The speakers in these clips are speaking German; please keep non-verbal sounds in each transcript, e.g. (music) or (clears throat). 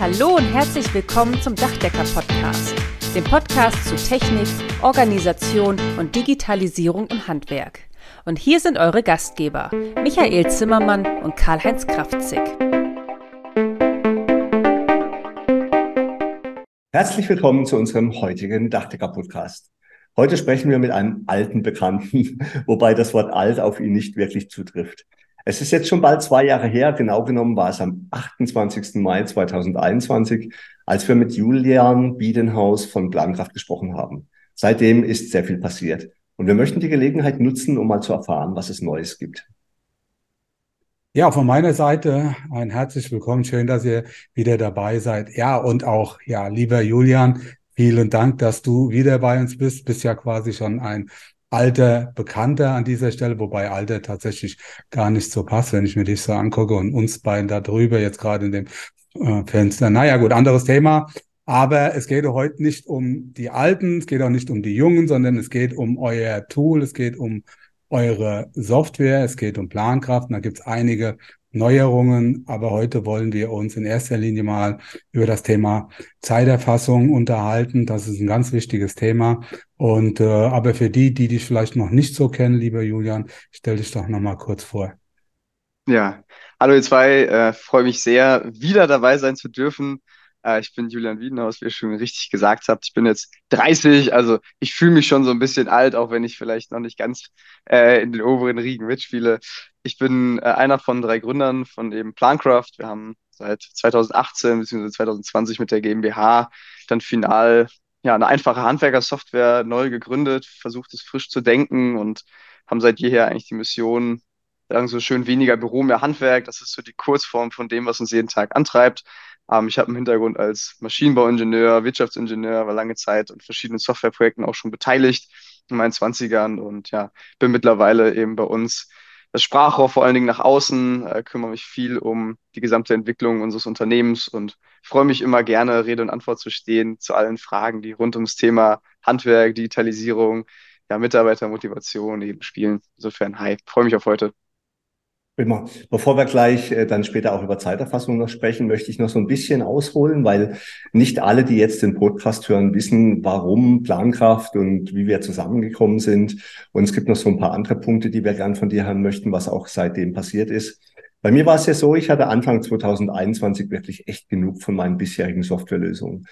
Hallo und herzlich willkommen zum Dachdecker-Podcast, dem Podcast zu Technik, Organisation und Digitalisierung im Handwerk. Und hier sind eure Gastgeber, Michael Zimmermann und Karl-Heinz Kraftzig. Herzlich willkommen zu unserem heutigen Dachdecker-Podcast. Heute sprechen wir mit einem alten Bekannten, (laughs) wobei das Wort alt auf ihn nicht wirklich zutrifft. Es ist jetzt schon bald zwei Jahre her, genau genommen war es am 28. Mai 2021, als wir mit Julian Biedenhaus von Plankraft gesprochen haben. Seitdem ist sehr viel passiert. Und wir möchten die Gelegenheit nutzen, um mal zu erfahren, was es Neues gibt. Ja, von meiner Seite ein herzlich willkommen. Schön, dass ihr wieder dabei seid. Ja, und auch, ja, lieber Julian, vielen Dank, dass du wieder bei uns bist. Bist ja quasi schon ein alter Bekannter an dieser Stelle, wobei alter tatsächlich gar nicht so passt, wenn ich mir dich so angucke und uns beiden da drüber jetzt gerade in dem äh, Fenster. Naja, gut, anderes Thema. Aber es geht heute nicht um die Alten, es geht auch nicht um die Jungen, sondern es geht um euer Tool, es geht um eure Software, es geht um Plankraft. Und da gibt es einige Neuerungen, aber heute wollen wir uns in erster Linie mal über das Thema Zeiterfassung unterhalten. Das ist ein ganz wichtiges Thema. Und äh, aber für die, die dich vielleicht noch nicht so kennen, lieber Julian, stell dich doch noch mal kurz vor. Ja, hallo ihr zwei, äh, freue mich sehr, wieder dabei sein zu dürfen. Äh, ich bin Julian Wiedenhaus, wie ihr schon richtig gesagt habt. Ich bin jetzt 30, also ich fühle mich schon so ein bisschen alt, auch wenn ich vielleicht noch nicht ganz äh, in den oberen Riegen mitspiele. Ich bin äh, einer von drei Gründern von eben Plancraft. Wir haben seit 2018 bzw. 2020 mit der GmbH dann final ja, eine einfache Handwerkersoftware neu gegründet, versucht es frisch zu denken und haben seit jeher eigentlich die Mission, sagen so schön weniger Büro, mehr Handwerk. Das ist so die Kurzform von dem, was uns jeden Tag antreibt. Ähm, ich habe einen Hintergrund als Maschinenbauingenieur, Wirtschaftsingenieur, war lange Zeit an verschiedenen Softwareprojekten auch schon beteiligt in meinen Zwanzigern und ja, bin mittlerweile eben bei uns das Sprachrohr vor allen Dingen nach außen, äh, kümmere mich viel um die gesamte Entwicklung unseres Unternehmens und freue mich immer gerne, Rede und Antwort zu stehen zu allen Fragen, die rund ums Thema Handwerk, Digitalisierung, ja, Mitarbeitermotivation eben spielen. Insofern, hi, freue mich auf heute. Prima. Bevor wir gleich äh, dann später auch über Zeiterfassung noch sprechen, möchte ich noch so ein bisschen ausholen, weil nicht alle, die jetzt den Podcast hören, wissen, warum Plankraft und wie wir zusammengekommen sind. Und es gibt noch so ein paar andere Punkte, die wir gern von dir hören möchten, was auch seitdem passiert ist. Bei mir war es ja so, ich hatte Anfang 2021 wirklich echt genug von meinen bisherigen Softwarelösungen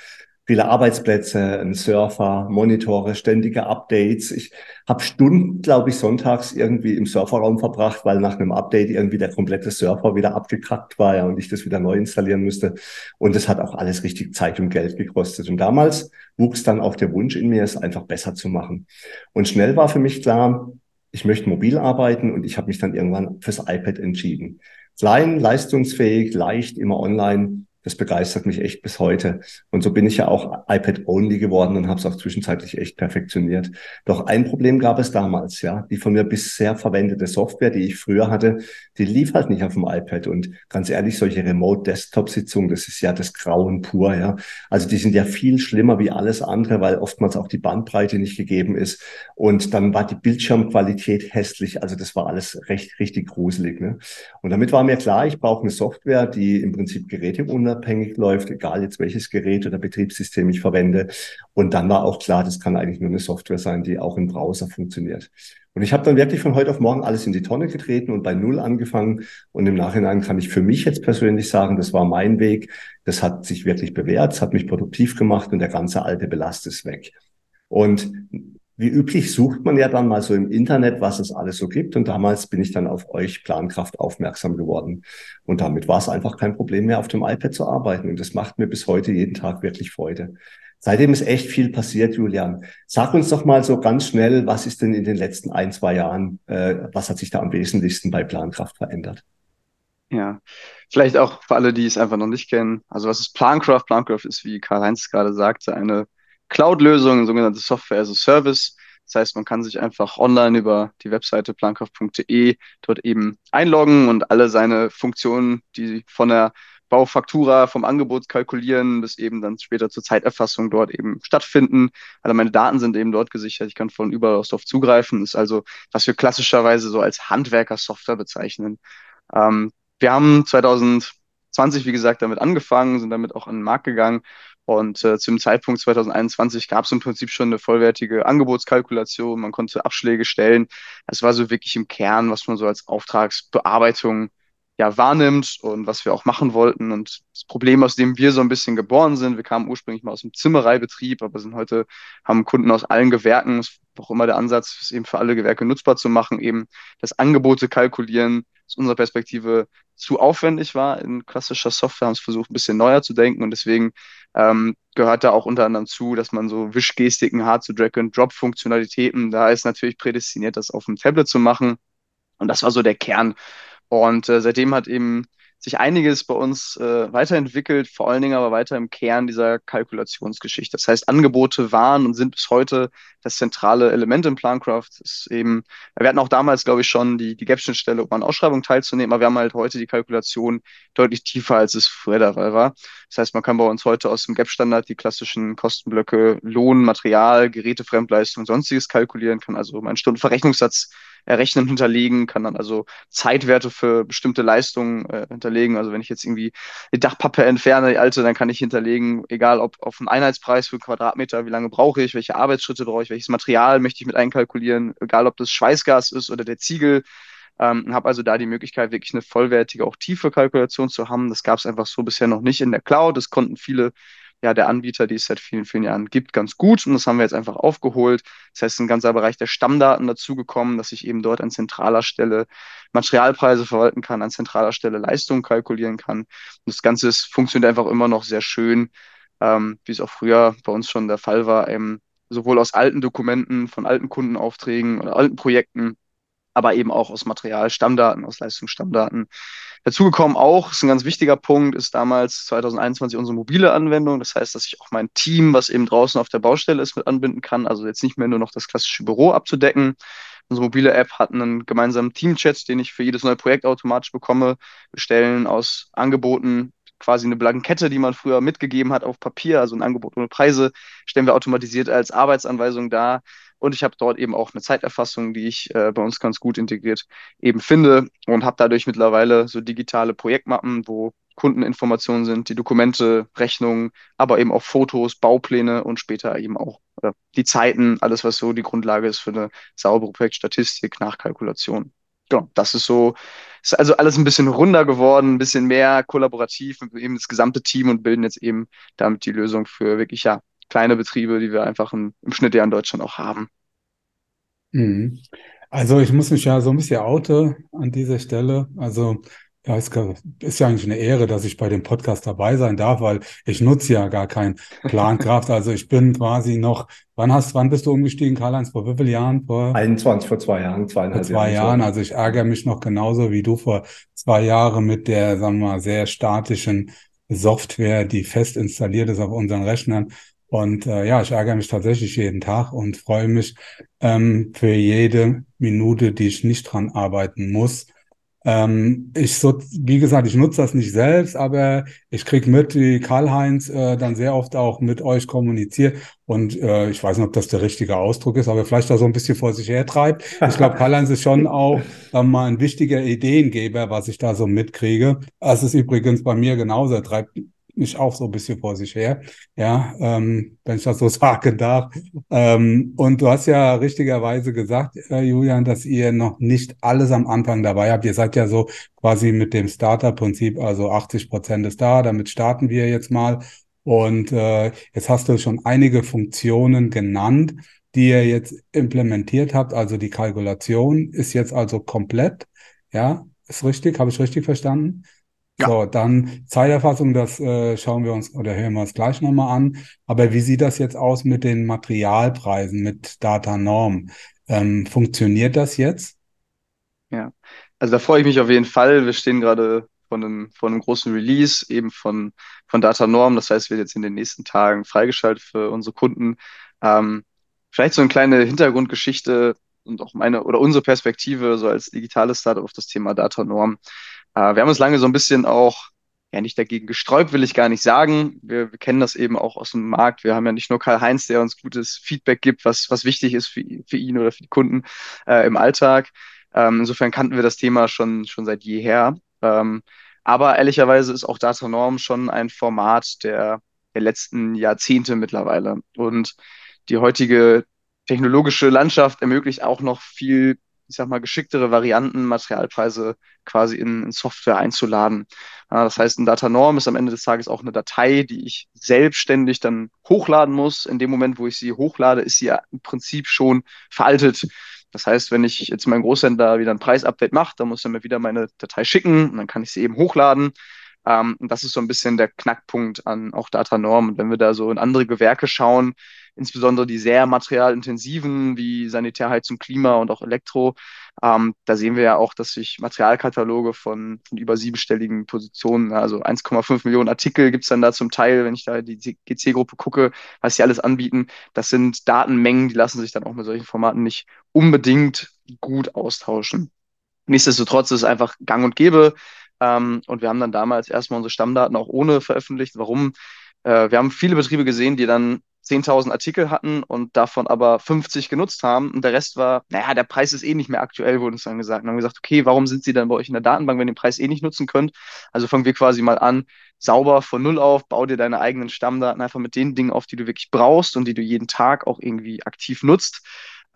viele Arbeitsplätze, ein Surfer, Monitore, ständige Updates. Ich habe Stunden, glaube ich, sonntags irgendwie im Surferraum verbracht, weil nach einem Update irgendwie der komplette Surfer wieder abgekackt war ja, und ich das wieder neu installieren musste. Und das hat auch alles richtig Zeit und Geld gekostet. Und damals wuchs dann auch der Wunsch in mir, es einfach besser zu machen. Und schnell war für mich klar, ich möchte mobil arbeiten und ich habe mich dann irgendwann fürs iPad entschieden. Klein, leistungsfähig, leicht, immer online das begeistert mich echt bis heute. Und so bin ich ja auch iPad-only geworden und habe es auch zwischenzeitlich echt perfektioniert. Doch ein Problem gab es damals, ja. Die von mir bisher verwendete Software, die ich früher hatte, die lief halt nicht auf dem iPad. Und ganz ehrlich, solche Remote-Desktop-Sitzungen, das ist ja das Grauen pur, ja. Also die sind ja viel schlimmer wie alles andere, weil oftmals auch die Bandbreite nicht gegeben ist. Und dann war die Bildschirmqualität hässlich. Also das war alles recht, richtig gruselig. Ne? Und damit war mir klar, ich brauche eine Software, die im Prinzip Geräte unabhängig läuft, egal jetzt welches Gerät oder Betriebssystem ich verwende. Und dann war auch klar, das kann eigentlich nur eine Software sein, die auch im Browser funktioniert. Und ich habe dann wirklich von heute auf morgen alles in die Tonne getreten und bei Null angefangen. Und im Nachhinein kann ich für mich jetzt persönlich sagen, das war mein Weg. Das hat sich wirklich bewährt, es hat mich produktiv gemacht und der ganze alte Belast ist weg. Und wie üblich sucht man ja dann mal so im Internet, was es alles so gibt. Und damals bin ich dann auf euch Plankraft aufmerksam geworden. Und damit war es einfach kein Problem mehr, auf dem iPad zu arbeiten. Und das macht mir bis heute jeden Tag wirklich Freude. Seitdem ist echt viel passiert, Julian. Sag uns doch mal so ganz schnell, was ist denn in den letzten ein, zwei Jahren, äh, was hat sich da am wesentlichsten bei Plankraft verändert? Ja, vielleicht auch für alle, die es einfach noch nicht kennen. Also was ist Plancraft? Plancraft ist, wie Karl-Heinz gerade sagte, eine Cloud-Lösung, eine sogenannte Software as a Service. Das heißt, man kann sich einfach online über die Webseite plankraft.de dort eben einloggen und alle seine Funktionen, die von der Baufaktura, vom Angebot kalkulieren bis eben dann später zur Zeiterfassung dort eben stattfinden. Alle meine Daten sind eben dort gesichert. Ich kann von überall aus drauf zugreifen. Ist also, was wir klassischerweise so als Handwerker-Software bezeichnen. Ähm, wir haben 2000 2020, wie gesagt, damit angefangen, sind damit auch an den Markt gegangen. Und äh, zum Zeitpunkt 2021 gab es im Prinzip schon eine vollwertige Angebotskalkulation. Man konnte Abschläge stellen. Es war so wirklich im Kern, was man so als Auftragsbearbeitung ja wahrnimmt und was wir auch machen wollten. Und das Problem, aus dem wir so ein bisschen geboren sind, wir kamen ursprünglich mal aus dem Zimmereibetrieb, aber sind heute, haben Kunden aus allen Gewerken, ist auch immer der Ansatz, es eben für alle Gewerke nutzbar zu machen, eben das Angebote kalkulieren, unserer Perspektive zu aufwendig war in klassischer Software, haben es versucht, ein bisschen neuer zu denken und deswegen ähm, gehört da auch unter anderem zu, dass man so Wischgestiken hat, so Drag-and-Drop-Funktionalitäten, da ist natürlich prädestiniert, das auf dem Tablet zu machen. Und das war so der Kern. Und äh, seitdem hat eben sich einiges bei uns äh, weiterentwickelt, vor allen Dingen aber weiter im Kern dieser Kalkulationsgeschichte. Das heißt, Angebote waren und sind bis heute das zentrale Element im Plancraft. ist eben, wir hatten auch damals, glaube ich, schon die, die Gap-Schnittstelle, um an Ausschreibungen teilzunehmen, aber wir haben halt heute die Kalkulation deutlich tiefer, als es früher der Fall war. Das heißt, man kann bei uns heute aus dem Gap-Standard die klassischen Kostenblöcke Lohn, Material, Geräte, Fremdleistung sonstiges kalkulieren, kann also meinen Stundenverrechnungssatz errechnen, (laughs) hinterlegen, kann dann also Zeitwerte für bestimmte Leistungen äh, hinterlegen. Also wenn ich jetzt irgendwie die Dachpappe entferne, die alte, dann kann ich hinterlegen, egal ob auf einen Einheitspreis für Quadratmeter, wie lange brauche ich, welche Arbeitsschritte brauche ich, welches Material möchte ich mit einkalkulieren, egal ob das Schweißgas ist oder der Ziegel. Ähm, habe also da die Möglichkeit, wirklich eine vollwertige, auch tiefe Kalkulation zu haben. Das gab es einfach so bisher noch nicht in der Cloud. Das konnten viele ja, der Anbieter, die es seit vielen, vielen Jahren gibt, ganz gut. Und das haben wir jetzt einfach aufgeholt. Das heißt, ein ganzer Bereich der Stammdaten dazugekommen, dass ich eben dort an zentraler Stelle Materialpreise verwalten kann, an zentraler Stelle Leistungen kalkulieren kann. Und das Ganze ist, funktioniert einfach immer noch sehr schön, ähm, wie es auch früher bei uns schon der Fall war, eben sowohl aus alten Dokumenten, von alten Kundenaufträgen oder alten Projekten, aber eben auch aus Material, Stammdaten, aus Leistungsstammdaten. Dazugekommen auch, ist ein ganz wichtiger Punkt, ist damals 2021 unsere mobile Anwendung. Das heißt, dass ich auch mein Team, was eben draußen auf der Baustelle ist, mit anbinden kann. Also jetzt nicht mehr nur noch das klassische Büro abzudecken. Unsere mobile App hat einen gemeinsamen Teamchat, den ich für jedes neue Projekt automatisch bekomme. Wir stellen aus Angeboten quasi eine Blankette, die man früher mitgegeben hat auf Papier, also ein Angebot ohne Preise, stellen wir automatisiert als Arbeitsanweisung dar. Und ich habe dort eben auch eine Zeiterfassung, die ich äh, bei uns ganz gut integriert eben finde und habe dadurch mittlerweile so digitale Projektmappen, wo Kundeninformationen sind, die Dokumente, Rechnungen, aber eben auch Fotos, Baupläne und später eben auch äh, die Zeiten, alles, was so die Grundlage ist für eine saubere Projektstatistik, Nachkalkulation. Genau, das ist so, ist also alles ein bisschen runder geworden, ein bisschen mehr kollaborativ, eben das gesamte Team und bilden jetzt eben damit die Lösung für wirklich ja kleine Betriebe, die wir einfach im, im Schnitt ja in Deutschland auch haben. Mhm. Also ich muss mich ja so ein bisschen oute an dieser Stelle. Also ja, es ist ja eigentlich eine Ehre, dass ich bei dem Podcast dabei sein darf, weil ich nutze ja gar kein Plankraft. (laughs) Also ich bin quasi noch, wann hast, wann bist du umgestiegen, Karl-Heinz, vor wie vielen Jahren? Vor 21, vor zwei Jahren, zweieinhalb Vor zwei Jahren. Also ich ärgere mich noch genauso wie du vor zwei Jahren mit der, sagen wir mal, sehr statischen Software, die fest installiert ist auf unseren Rechnern. Und äh, ja, ich ärgere mich tatsächlich jeden Tag und freue mich ähm, für jede Minute, die ich nicht dran arbeiten muss. Ähm, ich so, wie gesagt, ich nutze das nicht selbst, aber ich krieg mit, wie Karl-Heinz äh, dann sehr oft auch mit euch kommuniziert. Und äh, ich weiß nicht, ob das der richtige Ausdruck ist, aber vielleicht da so ein bisschen vor sich her treibt. Ich glaube, (laughs) Karl-Heinz ist schon auch äh, mal ein wichtiger Ideengeber, was ich da so mitkriege. Es ist übrigens bei mir genauso. Er treibt mich auch so ein bisschen vor sich her, ja, ähm, wenn ich das so (laughs) sagen darf. Ähm, und du hast ja richtigerweise gesagt, äh, Julian, dass ihr noch nicht alles am Anfang dabei habt. Ihr seid ja so quasi mit dem Starter-Prinzip, also 80 Prozent ist da, damit starten wir jetzt mal. Und äh, jetzt hast du schon einige Funktionen genannt, die ihr jetzt implementiert habt. Also die Kalkulation ist jetzt also komplett. Ja, ist richtig? Habe ich richtig verstanden? Ja. So, dann Zeiterfassung, das äh, schauen wir uns oder hören wir uns gleich nochmal an. Aber wie sieht das jetzt aus mit den Materialpreisen, mit Datanorm? Ähm, funktioniert das jetzt? Ja, also da freue ich mich auf jeden Fall. Wir stehen gerade von einem, von einem großen Release eben von, von Datanorm. Das heißt, wird jetzt in den nächsten Tagen freigeschaltet für unsere Kunden. Ähm, vielleicht so eine kleine Hintergrundgeschichte und auch meine oder unsere Perspektive so als digitales Startup auf das Thema Datanorm. Äh, wir haben uns lange so ein bisschen auch ja nicht dagegen gesträubt, will ich gar nicht sagen. Wir, wir kennen das eben auch aus dem Markt. Wir haben ja nicht nur Karl-Heinz, der uns gutes Feedback gibt, was, was wichtig ist für, für ihn oder für die Kunden äh, im Alltag. Ähm, insofern kannten wir das Thema schon, schon seit jeher. Ähm, Aber ehrlicherweise ist auch Datanorm schon ein Format der, der letzten Jahrzehnte mittlerweile. Und die heutige technologische Landschaft ermöglicht auch noch viel ich sag mal, geschicktere Varianten, Materialpreise quasi in, in Software einzuladen. Ja, das heißt, ein Datanorm ist am Ende des Tages auch eine Datei, die ich selbstständig dann hochladen muss. In dem Moment, wo ich sie hochlade, ist sie ja im Prinzip schon veraltet. Das heißt, wenn ich jetzt mein Großhändler wieder ein Preisupdate macht, dann muss er mir wieder meine Datei schicken und dann kann ich sie eben hochladen. Ähm, und das ist so ein bisschen der Knackpunkt an auch Datanorm. Und wenn wir da so in andere Gewerke schauen, insbesondere die sehr materialintensiven wie Sanitärheizung, Klima und auch Elektro. Ähm, da sehen wir ja auch, dass sich Materialkataloge von, von über siebenstelligen Positionen, also 1,5 Millionen Artikel gibt's dann da zum Teil, wenn ich da die GC-Gruppe gucke, was sie alles anbieten. Das sind Datenmengen, die lassen sich dann auch mit solchen Formaten nicht unbedingt gut austauschen. Nichtsdestotrotz ist es einfach gang und gäbe. Ähm, und wir haben dann damals erstmal unsere Stammdaten auch ohne veröffentlicht. Warum? Äh, wir haben viele Betriebe gesehen, die dann 10.000 Artikel hatten und davon aber 50 genutzt haben und der Rest war, naja, der Preis ist eh nicht mehr aktuell, wurde uns dann gesagt. Und haben gesagt, okay, warum sind Sie dann bei euch in der Datenbank, wenn ihr den Preis eh nicht nutzen könnt? Also fangen wir quasi mal an, sauber von Null auf, bau dir deine eigenen Stammdaten einfach mit den Dingen auf, die du wirklich brauchst und die du jeden Tag auch irgendwie aktiv nutzt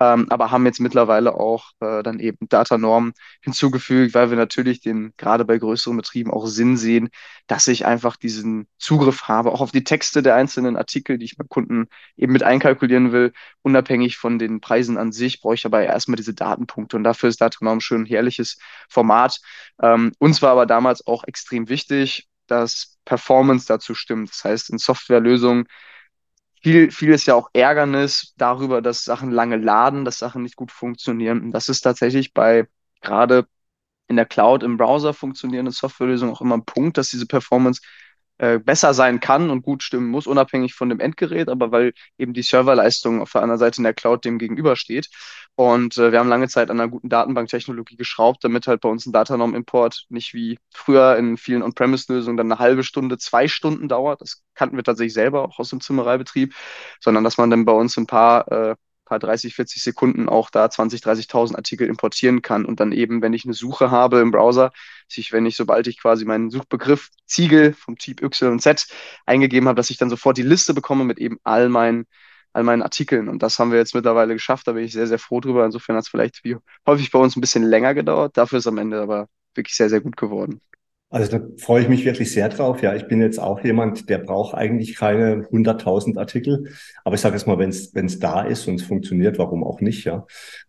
ähm, aber haben jetzt mittlerweile auch äh, dann eben Datanormen hinzugefügt, weil wir natürlich den gerade bei größeren Betrieben auch Sinn sehen, dass ich einfach diesen Zugriff habe, auch auf die Texte der einzelnen Artikel, die ich beim Kunden eben mit einkalkulieren will. Unabhängig von den Preisen an sich brauche ich aber erstmal diese Datenpunkte und dafür ist Datanorm schon ein herrliches Format. Ähm, uns war aber damals auch extrem wichtig, dass Performance dazu stimmt. Das heißt, in Softwarelösungen viel, viel ist ja auch Ärgernis darüber, dass Sachen lange laden, dass Sachen nicht gut funktionieren. Und das ist tatsächlich bei gerade in der Cloud im Browser funktionierenden Softwarelösungen auch immer ein Punkt, dass diese Performance äh, besser sein kann und gut stimmen muss, unabhängig von dem Endgerät, aber weil eben die Serverleistung auf der anderen Seite in der Cloud dem gegenübersteht. Und äh, wir haben lange Zeit an einer guten Datenbanktechnologie geschraubt, damit halt bei uns ein Datanorm-Import nicht wie früher in vielen On-Premise-Lösungen dann eine halbe Stunde, zwei Stunden dauert. Das kannten wir tatsächlich selber auch aus dem Zimmereibetrieb, sondern dass man dann bei uns ein paar äh, paar 30, 40 Sekunden auch da 20, 30.000 Artikel importieren kann und dann eben, wenn ich eine Suche habe im Browser, sich, wenn ich, sobald ich quasi meinen Suchbegriff Ziegel vom Typ Y und Z eingegeben habe, dass ich dann sofort die Liste bekomme mit eben all meinen all meinen Artikeln. Und das haben wir jetzt mittlerweile geschafft. Da bin ich sehr, sehr froh drüber. Insofern hat es vielleicht wie häufig bei uns ein bisschen länger gedauert. Dafür ist am Ende aber wirklich sehr, sehr gut geworden. Also da freue ich mich wirklich sehr drauf. Ja, ich bin jetzt auch jemand, der braucht eigentlich keine 100.000 Artikel. Aber ich sage jetzt mal, wenn es da ist und es funktioniert, warum auch nicht, ja.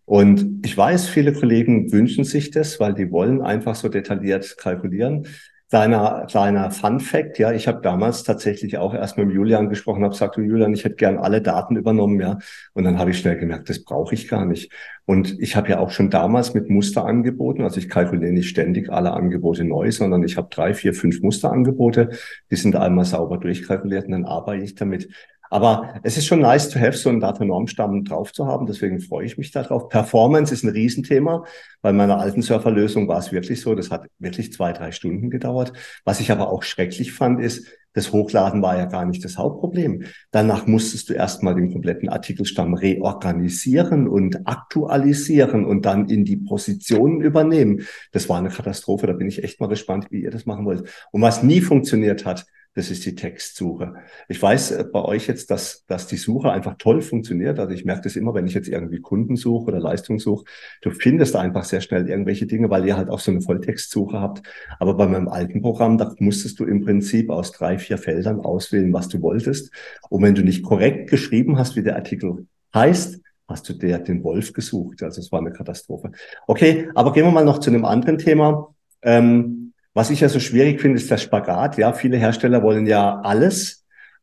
Und ich weiß, viele Kollegen wünschen sich das, weil die wollen einfach so detailliert kalkulieren. Kleiner, kleiner Fun Fact, ja, ich habe damals tatsächlich auch erst mit Julian gesprochen, habe gesagt, Julian, ich hätte gern alle Daten übernommen, ja. Und dann habe ich schnell gemerkt, das brauche ich gar nicht. Und ich habe ja auch schon damals mit Muster angeboten, also ich kalkuliere nicht ständig alle Angebote neu, sondern ich habe drei, vier, fünf Musterangebote, die sind einmal sauber durchkalkuliert und dann arbeite ich damit. Aber es ist schon nice to have, so einen Data-Norm-Stamm drauf zu haben. Deswegen freue ich mich darauf. Performance ist ein Riesenthema. Bei meiner alten Surferlösung war es wirklich so. Das hat wirklich zwei, drei Stunden gedauert. Was ich aber auch schrecklich fand, ist, das Hochladen war ja gar nicht das Hauptproblem. Danach musstest du erstmal den kompletten Artikelstamm reorganisieren und aktualisieren und dann in die Positionen übernehmen. Das war eine Katastrophe. Da bin ich echt mal gespannt, wie ihr das machen wollt. Und was nie funktioniert hat, das ist die Textsuche. Ich weiß äh, bei euch jetzt, dass, dass die Suche einfach toll funktioniert. Also ich merke das immer, wenn ich jetzt irgendwie Kunden suche oder Leistung suche. Du findest einfach sehr schnell irgendwelche Dinge, weil ihr halt auch so eine Volltextsuche habt. Aber bei meinem alten Programm, da musstest du im Prinzip aus drei, vier Feldern auswählen, was du wolltest. Und wenn du nicht korrekt geschrieben hast, wie der Artikel heißt, hast du der den Wolf gesucht. Also es war eine Katastrophe. Okay, aber gehen wir mal noch zu einem anderen Thema. Ähm, was ich ja so schwierig finde, ist der Spagat. Ja, viele Hersteller wollen ja alles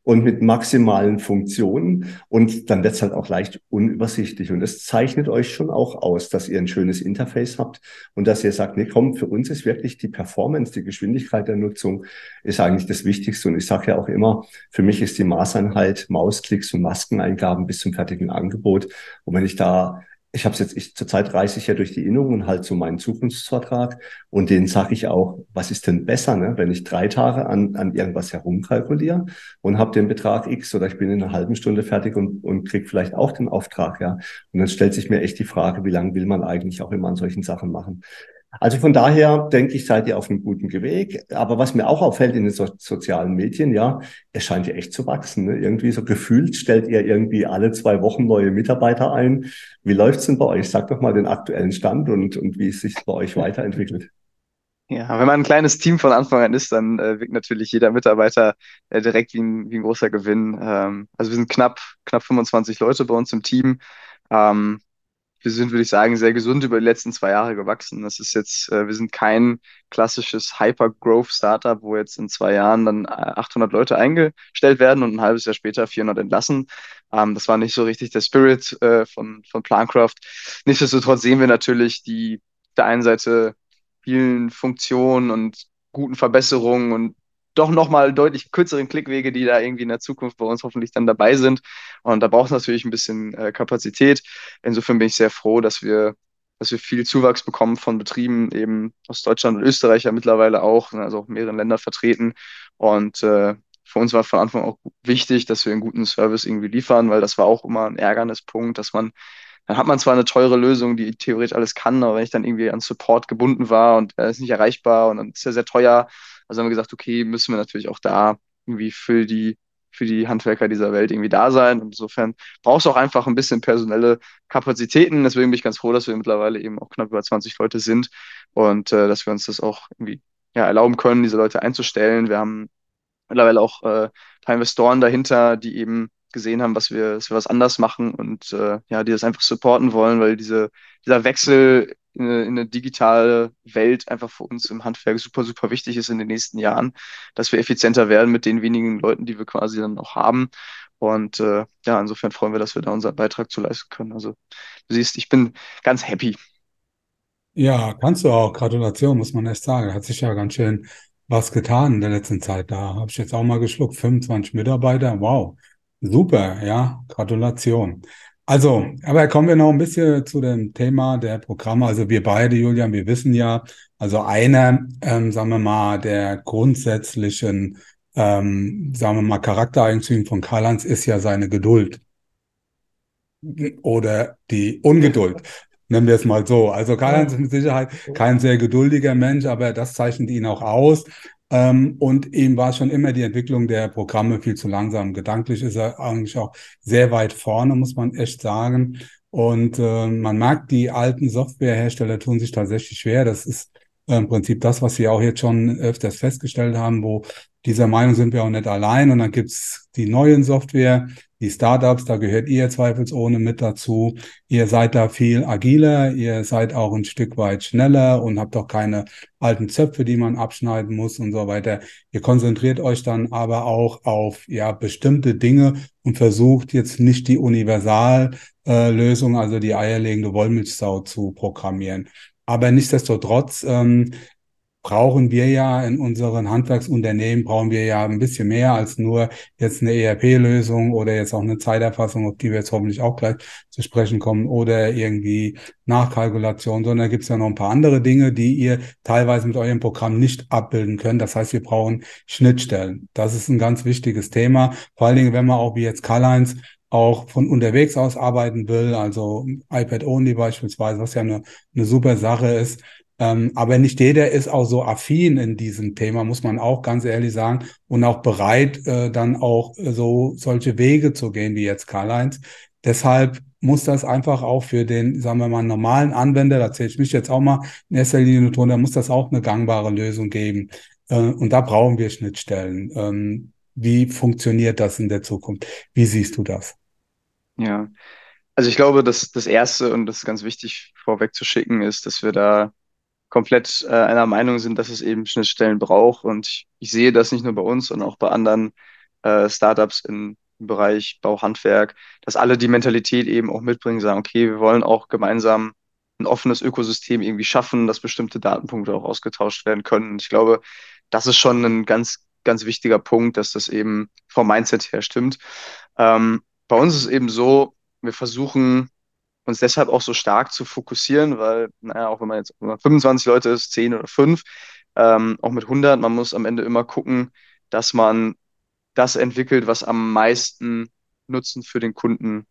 und mit maximalen Funktionen und dann wird es halt auch leicht unübersichtlich. Und es zeichnet euch schon auch aus, dass ihr ein schönes Interface habt und dass ihr sagt, nee, komm, für uns ist wirklich die Performance, die Geschwindigkeit der Nutzung ist eigentlich das Wichtigste. Und ich sage ja auch immer, für mich ist die Maßeinheit Mausklicks und Maskeneingaben bis zum fertigen Angebot. Und wenn ich da ich habe es jetzt, ich zurzeit reise ich ja durch die Innung und halt so meinen Zukunftsvertrag und den sage ich auch, was ist denn besser, ne? wenn ich drei Tage an, an irgendwas herumkalkuliere und habe den Betrag X oder ich bin in einer halben Stunde fertig und, und krieg vielleicht auch den Auftrag, ja. Und dann stellt sich mir echt die Frage, wie lange will man eigentlich auch immer an solchen Sachen machen. Also von daher denke ich, seid ihr auf einem guten Weg. Aber was mir auch auffällt in den so sozialen Medien, ja, es scheint ja echt zu wachsen. Ne? Irgendwie so gefühlt stellt ihr irgendwie alle zwei Wochen neue Mitarbeiter ein. Wie läuft's denn bei euch? Sagt doch mal den aktuellen Stand und, und wie es sich bei euch weiterentwickelt. Ja, wenn man ein kleines Team von Anfang an ist, dann äh, wirkt natürlich jeder Mitarbeiter äh, direkt wie ein, wie ein großer Gewinn. Ähm, also wir sind knapp, knapp 25 Leute bei uns im Team. Ähm, wir sind, würde ich sagen, sehr gesund über die letzten zwei Jahre gewachsen. Das ist jetzt, äh, wir sind kein klassisches Hyper-Growth-Startup, wo jetzt in zwei Jahren dann 800 äh, Leute eingestellt werden und ein halbes Jahr später 400 entlassen. Ähm, das war nicht so richtig der Spirit äh, von, von Plancraft. Nichtsdestotrotz sehen wir natürlich die, der einen Seite vielen Funktionen und guten Verbesserungen und doch nochmal deutlich kürzeren Klickwege, die da irgendwie in der Zukunft bei uns hoffentlich dann dabei sind. Und da braucht es natürlich ein bisschen äh, Kapazität. Insofern bin ich sehr froh, dass wir, dass wir viel Zuwachs bekommen von Betrieben eben aus Deutschland und Österreich ja mittlerweile auch, ne, also auch mehreren Ländern vertreten. Und äh, für uns war von Anfang auch wichtig, dass wir einen guten Service irgendwie liefern, weil das war auch immer ein Ärgernispunkt, dass man dann hat man zwar eine teure Lösung, die theoretisch alles kann, aber wenn ich dann irgendwie an Support gebunden war und er ist nicht erreichbar und dann ist er sehr teuer, also haben wir gesagt, okay, müssen wir natürlich auch da irgendwie für die, für die Handwerker dieser Welt irgendwie da sein. Und insofern brauchst du auch einfach ein bisschen personelle Kapazitäten. Deswegen bin ich ganz froh, dass wir mittlerweile eben auch knapp über 20 Leute sind und äh, dass wir uns das auch irgendwie ja, erlauben können, diese Leute einzustellen. Wir haben mittlerweile auch äh, ein paar Investoren dahinter, die eben gesehen haben, was wir, dass wir was anders machen und äh, ja, die das einfach supporten wollen, weil diese, dieser Wechsel in eine, in digitale Welt einfach für uns im Handwerk super, super wichtig ist in den nächsten Jahren, dass wir effizienter werden mit den wenigen Leuten, die wir quasi dann auch haben. Und äh, ja, insofern freuen wir, dass wir da unseren Beitrag zu leisten können. Also du siehst, ich bin ganz happy. Ja, kannst du auch. Gratulation, muss man echt sagen. Hat sich ja ganz schön was getan in der letzten Zeit. Da habe ich jetzt auch mal geschluckt. 25 Mitarbeiter. Wow. Super, ja. Gratulation. Also, aber kommen wir noch ein bisschen zu dem Thema der Programme. Also wir beide, Julian, wir wissen ja, also einer, ähm, sagen wir mal, der grundsätzlichen, ähm, sagen wir mal, Charaktereigentümer von Karl-Heinz ist ja seine Geduld oder die Ungeduld. Nennen wir es mal so. Also Karl-Heinz ist mit Sicherheit kein sehr geduldiger Mensch, aber das zeichnet ihn auch aus. Ähm, und ihm war schon immer die Entwicklung der Programme viel zu langsam. Gedanklich ist er eigentlich auch sehr weit vorne, muss man echt sagen. Und äh, man merkt, die alten Softwarehersteller tun sich tatsächlich schwer. Das ist im Prinzip das, was wir auch jetzt schon öfters festgestellt haben, wo dieser Meinung sind wir auch nicht allein. Und dann gibt's die neuen Software, die Startups, da gehört ihr zweifelsohne mit dazu. Ihr seid da viel agiler, ihr seid auch ein Stück weit schneller und habt auch keine alten Zöpfe, die man abschneiden muss und so weiter. Ihr konzentriert euch dann aber auch auf ja bestimmte Dinge und versucht jetzt nicht die Universallösung, äh, also die eierlegende Wollmilchsau zu programmieren. Aber nichtsdestotrotz ähm, brauchen wir ja in unseren Handwerksunternehmen, brauchen wir ja ein bisschen mehr als nur jetzt eine ERP-Lösung oder jetzt auch eine Zeiterfassung, auf die wir jetzt hoffentlich auch gleich zu sprechen kommen, oder irgendwie Nachkalkulation, sondern gibt es ja noch ein paar andere Dinge, die ihr teilweise mit eurem Programm nicht abbilden könnt. Das heißt, wir brauchen Schnittstellen. Das ist ein ganz wichtiges Thema. Vor allen Dingen, wenn man auch wie jetzt Karl-Heinz auch von unterwegs aus arbeiten will, also iPad-Only beispielsweise, was ja eine, eine super Sache ist, ähm, aber nicht jeder ist auch so affin in diesem Thema, muss man auch ganz ehrlich sagen, und auch bereit, äh, dann auch so solche Wege zu gehen wie jetzt Karl-Heinz. Deshalb muss das einfach auch für den, sagen wir mal, normalen Anwender, da zähle ich mich jetzt auch mal in erster Linie drunter, muss das auch eine gangbare Lösung geben. Äh, und da brauchen wir Schnittstellen. Wie funktioniert das in der Zukunft? Wie siehst du das? Ja, also ich glaube, dass das Erste und das ist ganz wichtig vorweg zu schicken ist, dass wir da komplett äh, einer Meinung sind, dass es eben Schnittstellen braucht. Und ich, ich sehe das nicht nur bei uns, sondern auch bei anderen äh, Startups im Bereich Bauhandwerk, dass alle die Mentalität eben auch mitbringen, sagen, okay, wir wollen auch gemeinsam ein offenes Ökosystem irgendwie schaffen, dass bestimmte Datenpunkte auch ausgetauscht werden können. Und ich glaube, das ist schon ein ganz, ganz wichtiger Punkt, dass das eben vom Mindset her stimmt. Ähm, bei uns ist es eben so, wir versuchen uns deshalb auch so stark zu fokussieren, weil, naja, auch wenn man jetzt 25 Leute ist, 10 oder 5, ähm, auch mit 100, man muss am Ende immer gucken, dass man das entwickelt, was am meisten Nutzen für den Kunden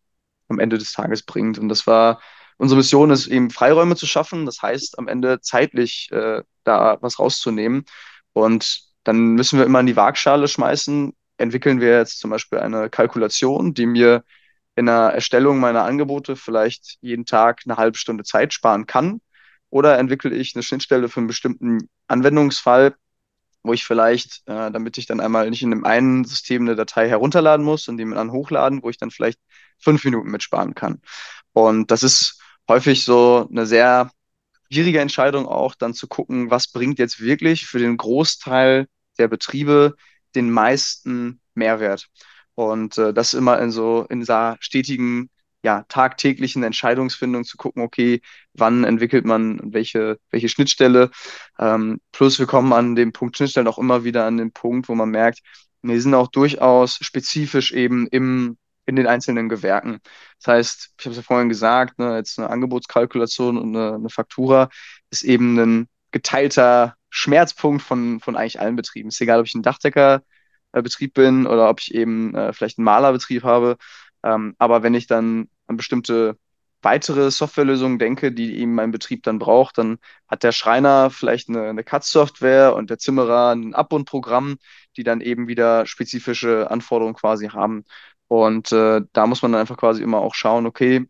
am Ende des Tages bringt. Und das war unsere Mission ist eben Freiräume zu schaffen, das heißt am Ende zeitlich äh, da was rauszunehmen. Und dann müssen wir immer in die Waagschale schmeißen, entwickeln wir jetzt zum Beispiel eine Kalkulation, die mir in der Erstellung meiner Angebote vielleicht jeden Tag eine halbe Stunde Zeit sparen kann. Oder entwickle ich eine Schnittstelle für einen bestimmten Anwendungsfall, wo ich vielleicht, äh, damit ich dann einmal nicht in dem einen System eine Datei herunterladen muss und die dann hochladen, wo ich dann vielleicht fünf Minuten mitsparen kann. Und das ist häufig so eine sehr schwierige Entscheidung auch, dann zu gucken, was bringt jetzt wirklich für den Großteil der Betriebe den meisten Mehrwert. Und äh, das immer in so in dieser stetigen, ja, tagtäglichen Entscheidungsfindung zu gucken, okay, wann entwickelt man welche, welche Schnittstelle. Ähm, plus wir kommen an dem Punkt Schnittstellen auch immer wieder an den Punkt, wo man merkt, wir sind auch durchaus spezifisch eben im, in den einzelnen Gewerken. Das heißt, ich habe es ja vorhin gesagt, ne, jetzt eine Angebotskalkulation und eine, eine Faktura ist eben ein geteilter Schmerzpunkt von, von eigentlich allen Betrieben. Ist egal, ob ich ein Dachdecker äh, Betrieb bin oder ob ich eben äh, vielleicht einen Malerbetrieb habe. Ähm, aber wenn ich dann an bestimmte weitere Softwarelösungen denke, die eben mein Betrieb dann braucht, dann hat der Schreiner vielleicht eine, eine CAD-Software und der Zimmerer ein Abbundprogramm, die dann eben wieder spezifische Anforderungen quasi haben. Und äh, da muss man dann einfach quasi immer auch schauen, okay,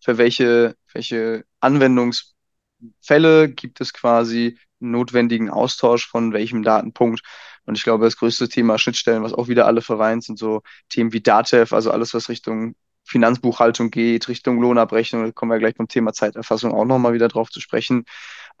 für welche, welche Anwendungsfälle gibt es quasi notwendigen Austausch von welchem Datenpunkt. Und ich glaube, das größte Thema Schnittstellen, was auch wieder alle vereint, sind so Themen wie DATEV, also alles, was Richtung Finanzbuchhaltung geht, Richtung Lohnabrechnung. Da kommen wir gleich beim Thema Zeiterfassung auch nochmal wieder drauf zu sprechen.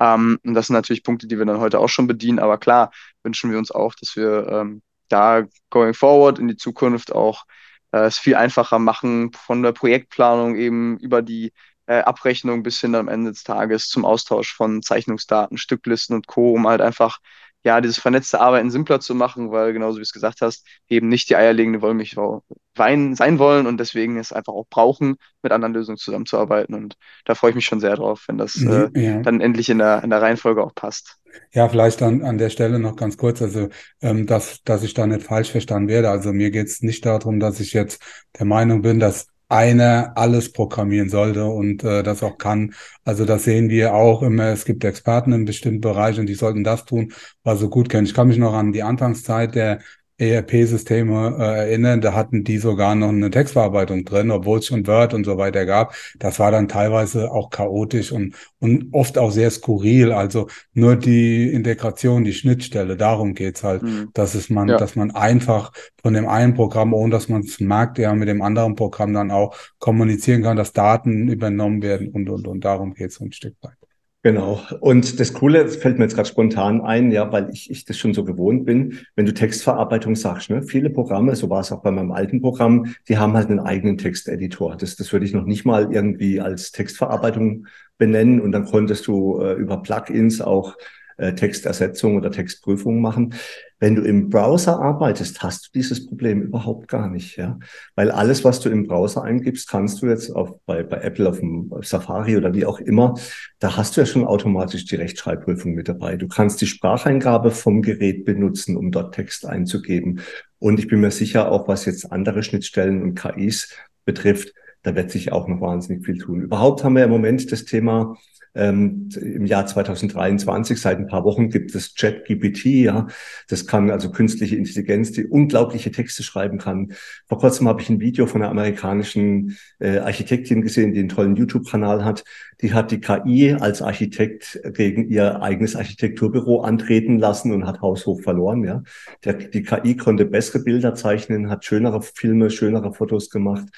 Ähm, und das sind natürlich Punkte, die wir dann heute auch schon bedienen. Aber klar, wünschen wir uns auch, dass wir ähm, da going forward in die Zukunft auch äh, es viel einfacher machen, von der Projektplanung eben über die äh, Abrechnung bis hin am Ende des Tages zum Austausch von Zeichnungsdaten, Stücklisten und Co., um halt einfach ja, dieses vernetzte Arbeiten simpler zu machen, weil genauso wie du es gesagt hast, eben nicht die eierlegende Wollmilchsau sein wollen und deswegen es einfach auch brauchen, mit anderen Lösungen zusammenzuarbeiten. Und da freue ich mich schon sehr drauf, wenn das äh, ja. dann endlich in der, in der Reihenfolge auch passt. Ja, vielleicht an, an der Stelle noch ganz kurz, also ähm, dass, dass ich da nicht falsch verstanden werde. Also mir geht es nicht darum, dass ich jetzt der Meinung bin, dass einer alles programmieren sollte und äh, das auch kann. Also das sehen wir auch immer. Es gibt Experten in bestimmten Bereichen, die sollten das tun, was sie gut kennen. Ich kann mich noch an die Anfangszeit der ERP-Systeme äh, erinnern, da hatten die sogar noch eine Textverarbeitung drin, obwohl es schon Word und so weiter gab. Das war dann teilweise auch chaotisch und, und oft auch sehr skurril. Also nur die Integration, die Schnittstelle, darum geht's halt, mhm. dass es man, ja. dass man einfach von dem einen Programm, ohne dass man es merkt, ja mit dem anderen Programm dann auch kommunizieren kann, dass Daten übernommen werden und und und darum geht's ein Stück weit. Genau. Und das Coole, das fällt mir jetzt gerade spontan ein, ja, weil ich, ich das schon so gewohnt bin, wenn du Textverarbeitung sagst, ne, viele Programme, so war es auch bei meinem alten Programm, die haben halt einen eigenen Texteditor. Das, das würde ich noch nicht mal irgendwie als Textverarbeitung benennen. Und dann konntest du äh, über Plugins auch äh, Textersetzung oder Textprüfung machen. Wenn du im Browser arbeitest, hast du dieses Problem überhaupt gar nicht, ja, weil alles, was du im Browser eingibst, kannst du jetzt auf, bei, bei Apple auf dem Safari oder wie auch immer, da hast du ja schon automatisch die Rechtschreibprüfung mit dabei. Du kannst die Spracheingabe vom Gerät benutzen, um dort Text einzugeben. Und ich bin mir sicher, auch was jetzt andere Schnittstellen und KIs betrifft, da wird sich auch noch wahnsinnig viel tun. Überhaupt haben wir im Moment das Thema ähm, Im Jahr 2023, seit ein paar Wochen, gibt es ChatGPT, ja. Das kann also künstliche Intelligenz, die unglaubliche Texte schreiben kann. Vor kurzem habe ich ein Video von einer amerikanischen äh, Architektin gesehen, die einen tollen YouTube-Kanal hat. Die hat die KI als Architekt gegen ihr eigenes Architekturbüro antreten lassen und hat haushoch verloren, ja. Der, die KI konnte bessere Bilder zeichnen, hat schönere Filme, schönere Fotos gemacht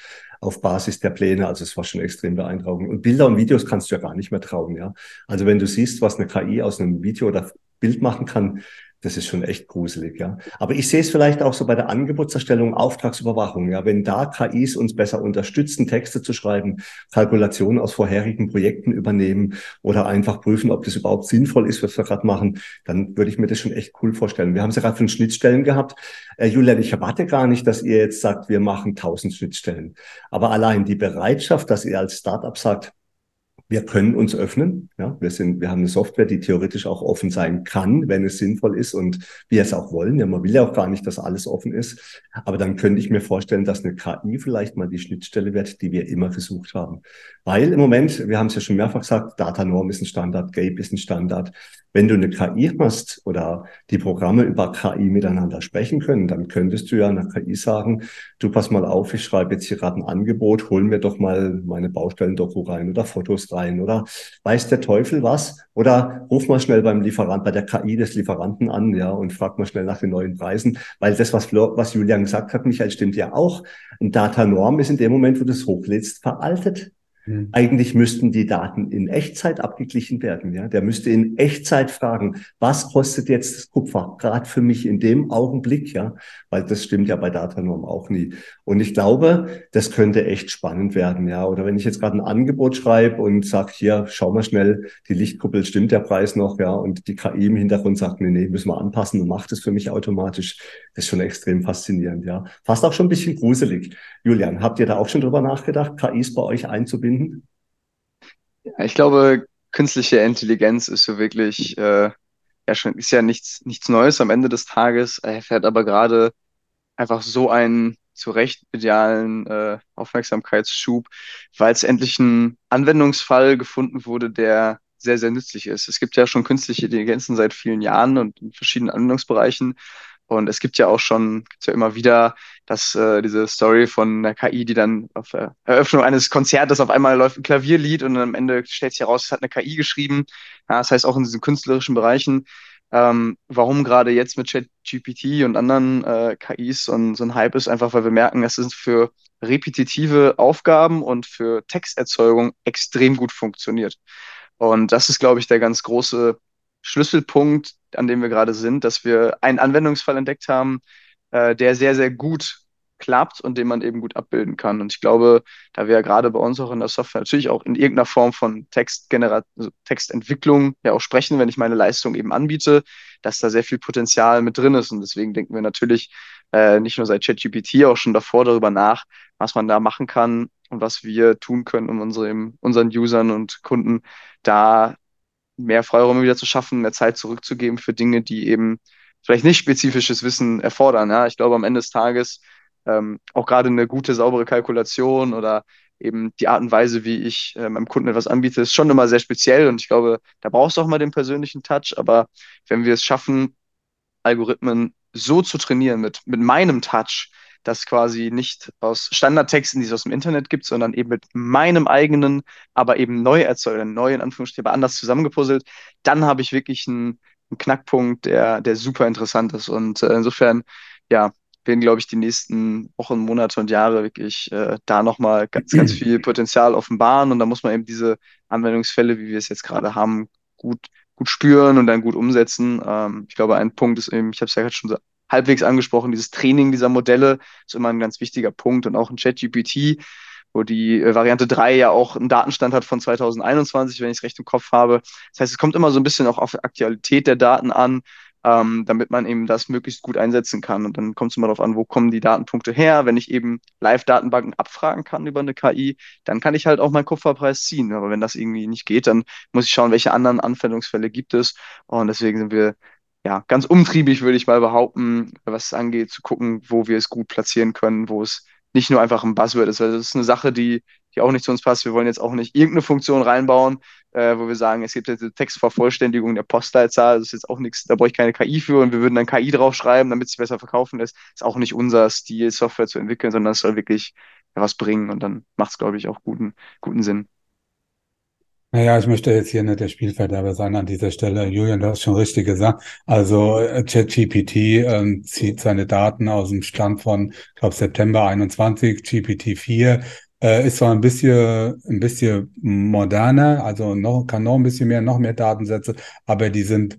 auf Basis der Pläne. Also es war schon extrem beeindruckend. Und Bilder und Videos kannst du ja gar nicht mehr trauen, ja. Also wenn du siehst, was eine KI aus einem Video oder Bild machen kann, das ist schon echt gruselig, ja. Aber ich sehe es vielleicht auch so bei der Angebotserstellung, Auftragsüberwachung, ja. Wenn da KIs uns besser unterstützen, Texte zu schreiben, Kalkulationen aus vorherigen Projekten übernehmen oder einfach prüfen, ob das überhaupt sinnvoll ist, was wir gerade machen, dann würde ich mir das schon echt cool vorstellen. Wir haben es ja gerade von Schnittstellen gehabt. Äh, Julian, ich erwarte gar nicht, dass ihr jetzt sagt, wir machen tausend Schnittstellen. Aber allein die Bereitschaft, dass ihr als Startup sagt, wir können uns öffnen. Ja, wir sind, wir haben eine Software, die theoretisch auch offen sein kann, wenn es sinnvoll ist und wir es auch wollen. Ja, man will ja auch gar nicht, dass alles offen ist. Aber dann könnte ich mir vorstellen, dass eine KI vielleicht mal die Schnittstelle wird, die wir immer versucht haben. Weil im Moment, wir haben es ja schon mehrfach gesagt, Datanorm ist ein Standard, Gape ist ein Standard. Wenn du eine KI hast oder die Programme über KI miteinander sprechen können, dann könntest du ja einer KI sagen, du pass mal auf, ich schreibe jetzt hier gerade ein Angebot, hol mir doch mal meine Baustellen-Doku rein oder Fotos rein oder weiß der Teufel was oder ruf mal schnell beim Lieferant, bei der KI des Lieferanten an, ja, und frag mal schnell nach den neuen Preisen, weil das, was, Flo, was Julian gesagt hat, Michael, stimmt ja auch. Ein Data-Norm ist in dem Moment, wo du es hochlädst, veraltet. Hm. Eigentlich müssten die Daten in Echtzeit abgeglichen werden. Ja, der müsste in Echtzeit fragen, was kostet jetzt das Kupfer? Gerade für mich in dem Augenblick, ja, weil das stimmt ja bei Datanorm auch nie. Und ich glaube, das könnte echt spannend werden, ja. Oder wenn ich jetzt gerade ein Angebot schreibe und sage, hier, schau mal schnell, die Lichtkuppel stimmt der Preis noch, ja, und die KI im Hintergrund sagt, nee, nee, müssen wir anpassen und macht es für mich automatisch. Das ist schon extrem faszinierend, ja. Fast auch schon ein bisschen gruselig. Julian, habt ihr da auch schon drüber nachgedacht, KIs bei euch einzubinden? Finden? Ja, ich glaube, künstliche Intelligenz ist so wirklich, äh, ja schon, ist ja nichts, nichts Neues am Ende des Tages. Er fährt aber gerade einfach so einen zu Recht medialen äh, Aufmerksamkeitsschub, weil es endlich ein Anwendungsfall gefunden wurde, der sehr, sehr nützlich ist. Es gibt ja schon künstliche Intelligenzen seit vielen Jahren und in verschiedenen Anwendungsbereichen. Und es gibt ja auch schon, gibt's ja immer wieder, dass äh, diese Story von der KI, die dann auf der Eröffnung eines Konzertes auf einmal läuft ein Klavierlied und am Ende stellt sich heraus, es hat eine KI geschrieben. Ja, das heißt auch in diesen künstlerischen Bereichen, ähm, warum gerade jetzt mit ChatGPT und anderen äh, KIs ein, so ein Hype ist, einfach weil wir merken, dass es für repetitive Aufgaben und für Texterzeugung extrem gut funktioniert. Und das ist, glaube ich, der ganz große Schlüsselpunkt, an dem wir gerade sind, dass wir einen Anwendungsfall entdeckt haben, äh, der sehr, sehr gut klappt und den man eben gut abbilden kann. Und ich glaube, da wir ja gerade bei uns auch in der Software natürlich auch in irgendeiner Form von Textgenerat also Textentwicklung ja auch sprechen, wenn ich meine Leistung eben anbiete, dass da sehr viel Potenzial mit drin ist. Und deswegen denken wir natürlich äh, nicht nur seit ChatGPT auch schon davor darüber nach, was man da machen kann und was wir tun können, um unseren, unseren Usern und Kunden da mehr Freiräume wieder zu schaffen, mehr Zeit zurückzugeben für Dinge, die eben vielleicht nicht spezifisches Wissen erfordern. Ja, ich glaube, am Ende des Tages ähm, auch gerade eine gute, saubere Kalkulation oder eben die Art und Weise, wie ich äh, meinem Kunden etwas anbiete, ist schon immer sehr speziell und ich glaube, da brauchst du auch mal den persönlichen Touch, aber wenn wir es schaffen, Algorithmen so zu trainieren mit, mit meinem Touch, das quasi nicht aus Standardtexten, die es aus dem Internet gibt, sondern eben mit meinem eigenen, aber eben neu erzeugten, neu in Anführungsstrichen, aber anders zusammengepuzzelt, dann habe ich wirklich einen, einen, Knackpunkt, der, der super interessant ist. Und äh, insofern, ja, werden, glaube ich, die nächsten Wochen, Monate und Jahre wirklich äh, da nochmal ganz, ganz (clears throat) viel Potenzial offenbaren. Und da muss man eben diese Anwendungsfälle, wie wir es jetzt gerade haben, gut, gut spüren und dann gut umsetzen. Ähm, ich glaube, ein Punkt ist eben, ich habe es ja gerade schon halbwegs angesprochen, dieses Training dieser Modelle ist immer ein ganz wichtiger Punkt und auch ein ChatGPT, wo die äh, Variante 3 ja auch einen Datenstand hat von 2021, wenn ich es recht im Kopf habe. Das heißt, es kommt immer so ein bisschen auch auf Aktualität der Daten an, ähm, damit man eben das möglichst gut einsetzen kann. Und dann kommt es immer darauf an, wo kommen die Datenpunkte her. Wenn ich eben Live-Datenbanken abfragen kann über eine KI, dann kann ich halt auch meinen Kupferpreis ziehen. Aber wenn das irgendwie nicht geht, dann muss ich schauen, welche anderen Anwendungsfälle gibt es. Und deswegen sind wir ja, ganz umtriebig, würde ich mal behaupten, was es angeht, zu gucken, wo wir es gut platzieren können, wo es nicht nur einfach ein Buzzword ist. Weil das ist eine Sache, die, die auch nicht zu uns passt. Wir wollen jetzt auch nicht irgendeine Funktion reinbauen, äh, wo wir sagen, es gibt jetzt eine Textvervollständigung der Postleitzahl. Das ist jetzt auch nichts, da brauche ich keine KI für und wir würden dann KI draufschreiben, damit es besser verkaufen lässt. Ist auch nicht unser Stil, Software zu entwickeln, sondern es soll wirklich was bringen und dann macht es, glaube ich, auch guten, guten Sinn. Naja, ich möchte jetzt hier nicht der Spielverderber sein an dieser Stelle. Julian, du hast schon richtig gesagt. Also äh, ChatGPT ähm, zieht seine Daten aus dem Stand von, glaube, September 21, GPT-4 äh, ist zwar ein bisschen, ein bisschen moderner, also noch, kann noch ein bisschen mehr, noch mehr Datensätze, aber die sind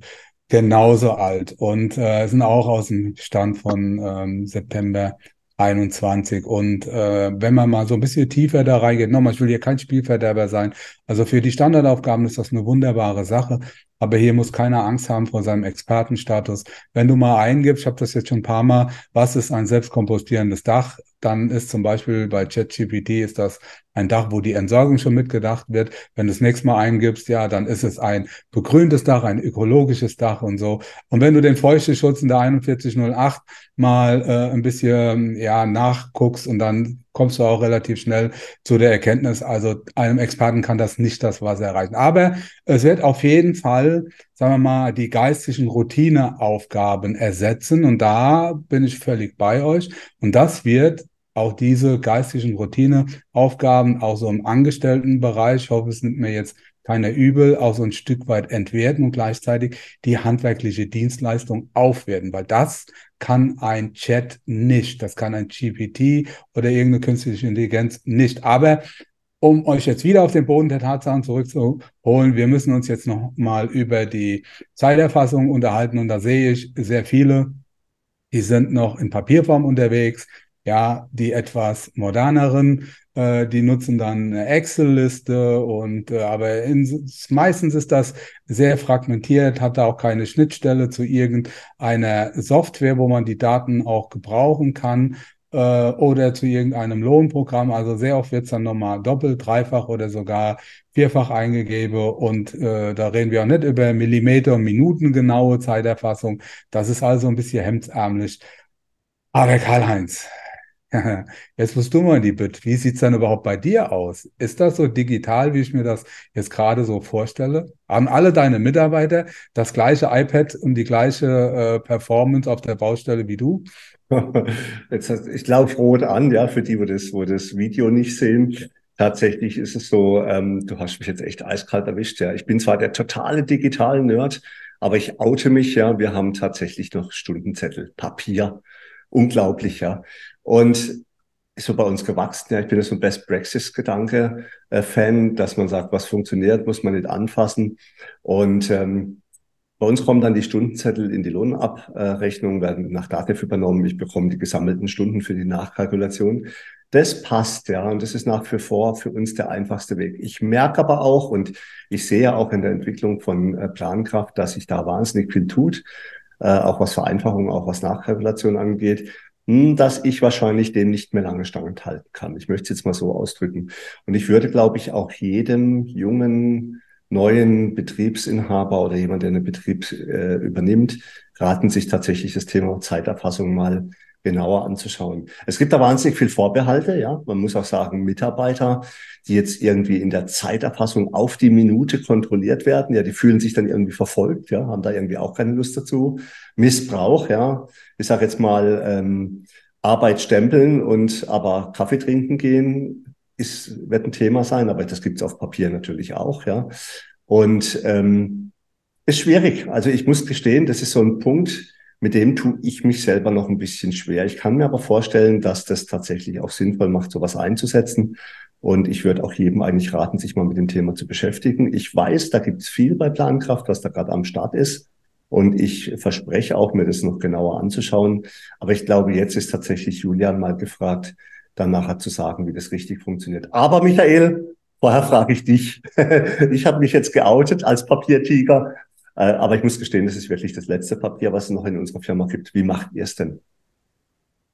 genauso alt und äh, sind auch aus dem Stand von ähm, September 21. Und äh, wenn man mal so ein bisschen tiefer da reingeht, nochmal, ich will hier kein Spielverderber sein. Also für die Standardaufgaben ist das eine wunderbare Sache. Aber hier muss keiner Angst haben vor seinem Expertenstatus. Wenn du mal eingibst, ich habe das jetzt schon ein paar Mal, was ist ein selbstkompostierendes Dach, dann ist zum Beispiel bei ChatGPT ist das ein Dach, wo die Entsorgung schon mitgedacht wird. Wenn du das nächste Mal eingibst, ja, dann ist es ein begrüntes Dach, ein ökologisches Dach und so. Und wenn du den Feuchteschutz in der 4108 mal äh, ein bisschen ja nachguckst und dann kommst du auch relativ schnell zu der Erkenntnis, also einem Experten kann das nicht das Wasser erreichen. Aber es wird auf jeden Fall, sagen wir mal, die geistigen Routineaufgaben ersetzen und da bin ich völlig bei euch und das wird auch diese geistigen Routineaufgaben, auch so im Angestelltenbereich, ich hoffe, es nimmt mir jetzt keiner übel, auch so ein Stück weit entwerten und gleichzeitig die handwerkliche Dienstleistung aufwerten, weil das kann ein Chat nicht, das kann ein GPT oder irgendeine künstliche Intelligenz nicht. Aber um euch jetzt wieder auf den Boden der Tatsachen zurückzuholen, wir müssen uns jetzt noch mal über die Zeiterfassung unterhalten und da sehe ich sehr viele, die sind noch in Papierform unterwegs, ja, die etwas moderneren, äh, die nutzen dann eine Excel-Liste und äh, aber in, meistens ist das sehr fragmentiert, hat da auch keine Schnittstelle zu irgendeiner Software, wo man die Daten auch gebrauchen kann äh, oder zu irgendeinem Lohnprogramm. Also sehr oft wird es dann nochmal doppelt, dreifach oder sogar vierfach eingegeben und äh, da reden wir auch nicht über Millimeter und Minuten genaue Zeiterfassung. Das ist also ein bisschen hemdsärmlich. Aber Karl-Heinz, (laughs) Jetzt musst du mal in die Bit. Wie sieht's dann überhaupt bei dir aus? Ist das so digital, wie ich mir das jetzt gerade so vorstelle? Haben alle deine Mitarbeiter das gleiche iPad und die gleiche äh, Performance auf der Baustelle wie du? (laughs) Jetzt, ich glaube rot an, ja, für die, wo das, wo das Video nicht sehen. Tatsächlich ist es so, ähm, du hast mich jetzt echt eiskalt erwischt, ja. Ich bin zwar der totale digitale Nerd, aber ich oute mich, ja. Wir haben tatsächlich noch Stundenzettel, Papier. Unglaublich, ja. Und ist so bei uns gewachsen. Ja, ich bin ja so ein Best Praxis Gedanke äh, Fan, dass man sagt, was funktioniert, muss man nicht anfassen. Und ähm, bei uns kommen dann die Stundenzettel in die Lohnabrechnung, werden nach DATEV übernommen. Ich bekomme die gesammelten Stunden für die Nachkalkulation. Das passt, ja, und das ist nach wie vor für uns der einfachste Weg. Ich merke aber auch und ich sehe auch in der Entwicklung von äh, Plankraft, dass sich da wahnsinnig viel tut, äh, auch was Vereinfachung, auch was Nachkalkulation angeht. Hm, dass ich wahrscheinlich dem nicht mehr lange standhalten kann. Ich möchte es jetzt mal so ausdrücken. Und ich würde, glaube ich, auch jedem jungen, neuen Betriebsinhaber oder jemand, der einen Betrieb äh, übernimmt, raten, sich tatsächlich das Thema Zeiterfassung mal genauer anzuschauen. Es gibt da wahnsinnig viel Vorbehalte, ja. Man muss auch sagen, Mitarbeiter, die jetzt irgendwie in der Zeiterfassung auf die Minute kontrolliert werden, ja, die fühlen sich dann irgendwie verfolgt, ja, haben da irgendwie auch keine Lust dazu. Missbrauch, ja. Ich sage jetzt mal, ähm, Arbeit stempeln und aber Kaffee trinken gehen, ist, wird ein Thema sein, aber das gibt es auf Papier natürlich auch, ja. Und ähm, ist schwierig. Also ich muss gestehen, das ist so ein Punkt, mit dem tue ich mich selber noch ein bisschen schwer. Ich kann mir aber vorstellen, dass das tatsächlich auch sinnvoll macht, sowas einzusetzen. Und ich würde auch jedem eigentlich raten, sich mal mit dem Thema zu beschäftigen. Ich weiß, da gibt es viel bei Plankraft, was da gerade am Start ist. Und ich verspreche auch, mir das noch genauer anzuschauen. Aber ich glaube, jetzt ist tatsächlich Julian mal gefragt, dann nachher zu sagen, wie das richtig funktioniert. Aber Michael, vorher frage ich dich. (laughs) ich habe mich jetzt geoutet als Papiertiger. Äh, aber ich muss gestehen, das ist wirklich das letzte Papier, was es noch in unserer Firma gibt. Wie macht ihr es denn?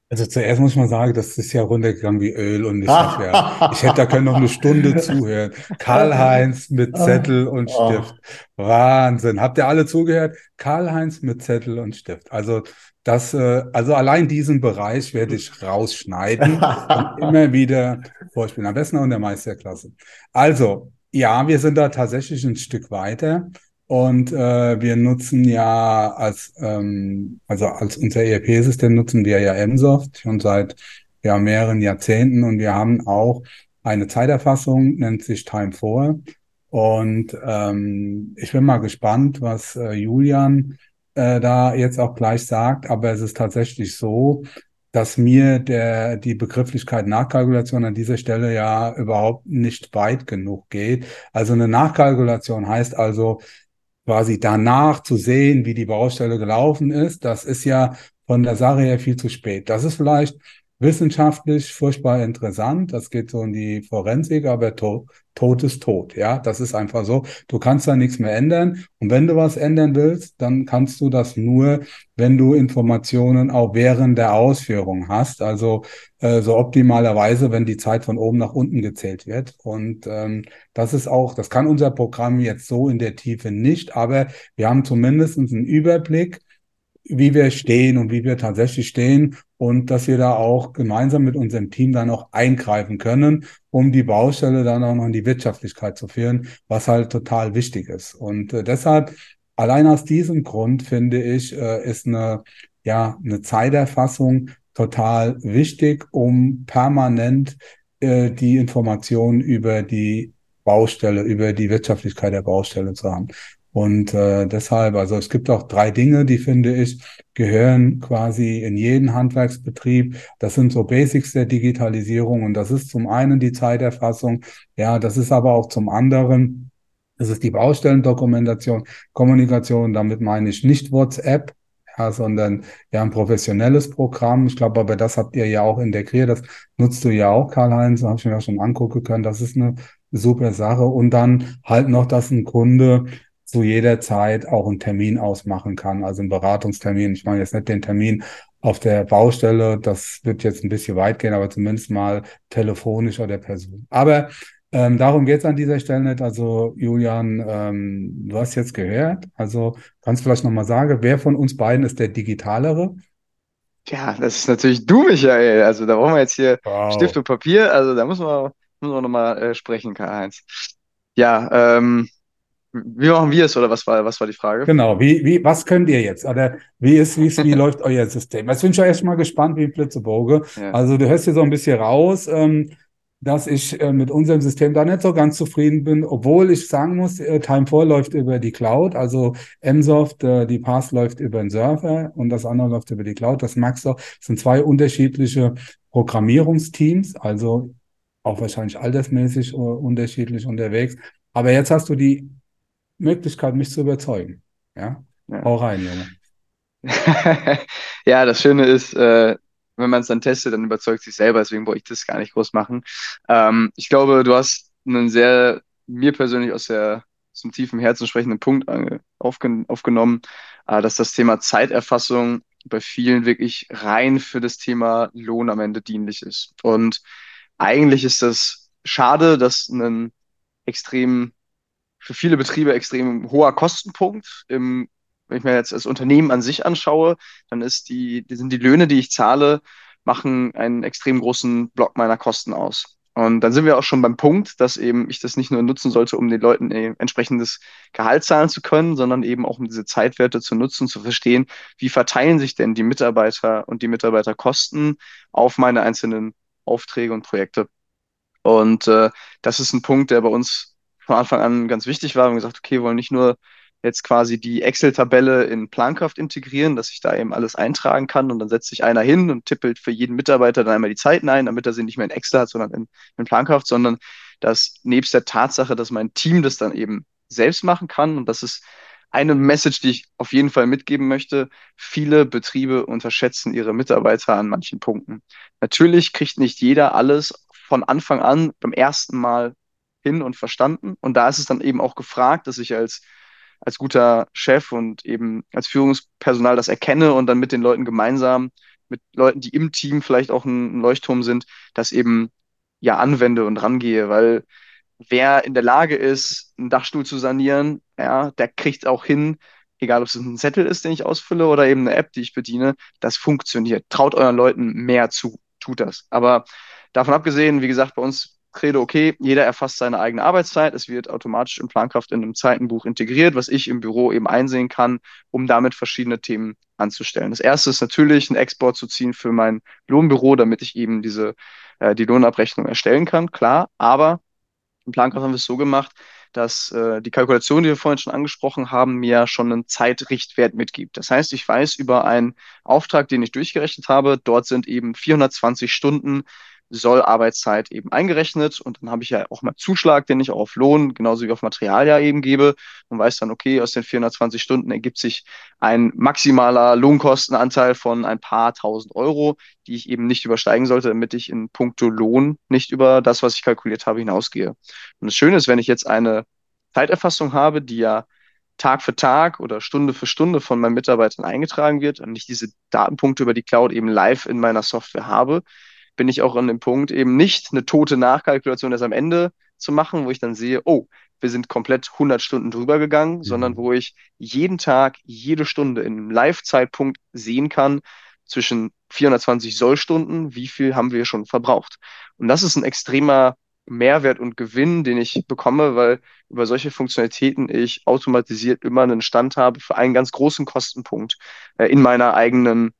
Also zuerst muss man sagen, das ist ja runtergegangen wie Öl und ich, hab ja, ich hätte da können noch eine Stunde (laughs) zuhören. Karl-Heinz mit Zettel und Stift. Wahnsinn. Habt ihr alle zugehört? Karl-Heinz mit Zettel und Stift. Also das, äh, also allein diesen Bereich werde ich rausschneiden und (laughs) immer wieder vorspielen. Am besten auch in der Meisterklasse. Also, ja, wir sind da tatsächlich ein Stück weiter. Und äh, wir nutzen ja als, ähm, also als unser ERP-System nutzen wir ja MSoft schon seit ja, mehreren Jahrzehnten und wir haben auch eine Zeiterfassung, nennt sich Time4. Und ähm, ich bin mal gespannt, was äh, Julian äh, da jetzt auch gleich sagt, aber es ist tatsächlich so, dass mir der, die Begrifflichkeit Nachkalkulation an dieser Stelle ja überhaupt nicht weit genug geht. Also eine Nachkalkulation heißt also, quasi danach zu sehen, wie die Baustelle gelaufen ist, das ist ja von der Sache her viel zu spät. Das ist vielleicht, wissenschaftlich furchtbar interessant. Das geht so in die Forensik, aber to Tod ist tot. Ja, das ist einfach so. Du kannst da nichts mehr ändern. Und wenn du was ändern willst, dann kannst du das nur, wenn du Informationen auch während der Ausführung hast. Also äh, so optimalerweise, wenn die Zeit von oben nach unten gezählt wird. Und ähm, das ist auch, das kann unser Programm jetzt so in der Tiefe nicht, aber wir haben zumindest einen Überblick wie wir stehen und wie wir tatsächlich stehen und dass wir da auch gemeinsam mit unserem Team dann auch eingreifen können, um die Baustelle dann auch noch in die Wirtschaftlichkeit zu führen, was halt total wichtig ist. Und äh, deshalb, allein aus diesem Grund finde ich, äh, ist eine, ja, eine Zeiterfassung total wichtig, um permanent äh, die Informationen über die Baustelle, über die Wirtschaftlichkeit der Baustelle zu haben. Und äh, deshalb, also es gibt auch drei Dinge, die finde ich, gehören quasi in jeden Handwerksbetrieb. Das sind so Basics der Digitalisierung und das ist zum einen die Zeiterfassung, ja, das ist aber auch zum anderen, das ist die Baustellendokumentation, Kommunikation, damit meine ich nicht WhatsApp, ja, sondern ja ein professionelles Programm. Ich glaube, aber das habt ihr ja auch integriert. Das nutzt du ja auch, Karl-Heinz, habe ich mir auch schon angucken können. Das ist eine super Sache. Und dann halt noch, dass ein Kunde zu jeder Zeit auch einen Termin ausmachen kann, also einen Beratungstermin. Ich meine jetzt nicht den Termin auf der Baustelle, das wird jetzt ein bisschen weit gehen, aber zumindest mal telefonisch oder Person. Aber ähm, darum geht's an dieser Stelle nicht. Also Julian, ähm, du hast jetzt gehört, also kannst du vielleicht nochmal sagen, wer von uns beiden ist der Digitalere? Ja, das ist natürlich du, Michael. Also da brauchen wir jetzt hier wow. Stift und Papier. Also da muss man, muss man nochmal äh, sprechen, Karl-Heinz. Ja, ähm, wie machen wir es oder was war, was war die Frage? Genau, wie, wie, was könnt ihr jetzt? Oder wie ist, wie, ist, wie (laughs) läuft euer System? Jetzt bin ich ja erstmal gespannt wie Blitzeboge. Ja. Also du hörst hier so ein bisschen raus, ähm, dass ich äh, mit unserem System da nicht so ganz zufrieden bin, obwohl ich sagen muss, äh, Time4 läuft über die Cloud, also Msoft, äh, die Pass läuft über den Server und das andere läuft über die Cloud. Das magst du. Das sind zwei unterschiedliche Programmierungsteams, also auch wahrscheinlich altersmäßig äh, unterschiedlich unterwegs. Aber jetzt hast du die Möglichkeit, mich zu überzeugen. Ja, ja. hau rein, Junge. (laughs) ja, das Schöne ist, äh, wenn man es dann testet, dann überzeugt sich selber, deswegen wollte ich das gar nicht groß machen. Ähm, ich glaube, du hast einen sehr, mir persönlich aus, der, dem tiefen Herzen sprechenden Punkt aufgen aufgenommen, äh, dass das Thema Zeiterfassung bei vielen wirklich rein für das Thema Lohn am Ende dienlich ist. Und eigentlich ist das schade, dass ein extrem für viele Betriebe extrem hoher Kostenpunkt. Im, wenn ich mir jetzt das Unternehmen an sich anschaue, dann ist die, sind die Löhne, die ich zahle, machen einen extrem großen Block meiner Kosten aus. Und dann sind wir auch schon beim Punkt, dass eben ich das nicht nur nutzen sollte, um den Leuten entsprechendes Gehalt zahlen zu können, sondern eben auch um diese Zeitwerte zu nutzen, zu verstehen, wie verteilen sich denn die Mitarbeiter und die Mitarbeiterkosten auf meine einzelnen Aufträge und Projekte. Und äh, das ist ein Punkt, der bei uns von Anfang an ganz wichtig war. Wir haben gesagt, okay, wir wollen nicht nur jetzt quasi die Excel-Tabelle in Plankraft integrieren, dass ich da eben alles eintragen kann und dann setzt sich einer hin und tippelt für jeden Mitarbeiter dann einmal die Zeiten ein, damit er sie nicht mehr in Excel hat, sondern in, in Plankraft, sondern dass nebst der Tatsache, dass mein Team das dann eben selbst machen kann und das ist eine Message, die ich auf jeden Fall mitgeben möchte. Viele Betriebe unterschätzen ihre Mitarbeiter an manchen Punkten. Natürlich kriegt nicht jeder alles von Anfang an beim ersten Mal hin und verstanden. Und da ist es dann eben auch gefragt, dass ich als, als guter Chef und eben als Führungspersonal das erkenne und dann mit den Leuten gemeinsam, mit Leuten, die im Team vielleicht auch ein, Leuchtturm sind, das eben ja anwende und rangehe, weil wer in der Lage ist, einen Dachstuhl zu sanieren, ja, der kriegt auch hin, egal ob es ein Zettel ist, den ich ausfülle oder eben eine App, die ich bediene, das funktioniert. Traut euren Leuten mehr zu, tut das. Aber davon abgesehen, wie gesagt, bei uns Credo, okay, jeder erfasst seine eigene Arbeitszeit. Es wird automatisch in Plankraft in einem Zeitenbuch integriert, was ich im Büro eben einsehen kann, um damit verschiedene Themen anzustellen. Das erste ist natürlich, einen Export zu ziehen für mein Lohnbüro, damit ich eben diese, äh, die Lohnabrechnung erstellen kann, klar. Aber in Plankraft haben wir es so gemacht, dass äh, die Kalkulation, die wir vorhin schon angesprochen haben, mir schon einen Zeitrichtwert mitgibt. Das heißt, ich weiß über einen Auftrag, den ich durchgerechnet habe, dort sind eben 420 Stunden soll Arbeitszeit eben eingerechnet und dann habe ich ja auch mal Zuschlag, den ich auch auf Lohn genauso wie auf Material ja eben gebe und weiß dann, okay, aus den 420 Stunden ergibt sich ein maximaler Lohnkostenanteil von ein paar tausend Euro, die ich eben nicht übersteigen sollte, damit ich in puncto Lohn nicht über das, was ich kalkuliert habe, hinausgehe. Und das Schöne ist, wenn ich jetzt eine Zeiterfassung habe, die ja Tag für Tag oder Stunde für Stunde von meinen Mitarbeitern eingetragen wird und ich diese Datenpunkte über die Cloud eben live in meiner Software habe, bin ich auch an dem Punkt, eben nicht eine tote Nachkalkulation erst am Ende zu machen, wo ich dann sehe, oh, wir sind komplett 100 Stunden drüber gegangen, mhm. sondern wo ich jeden Tag, jede Stunde in einem Live-Zeitpunkt sehen kann, zwischen 420 Sollstunden, wie viel haben wir schon verbraucht. Und das ist ein extremer Mehrwert und Gewinn, den ich bekomme, weil über solche Funktionalitäten ich automatisiert immer einen Stand habe für einen ganz großen Kostenpunkt äh, in meiner eigenen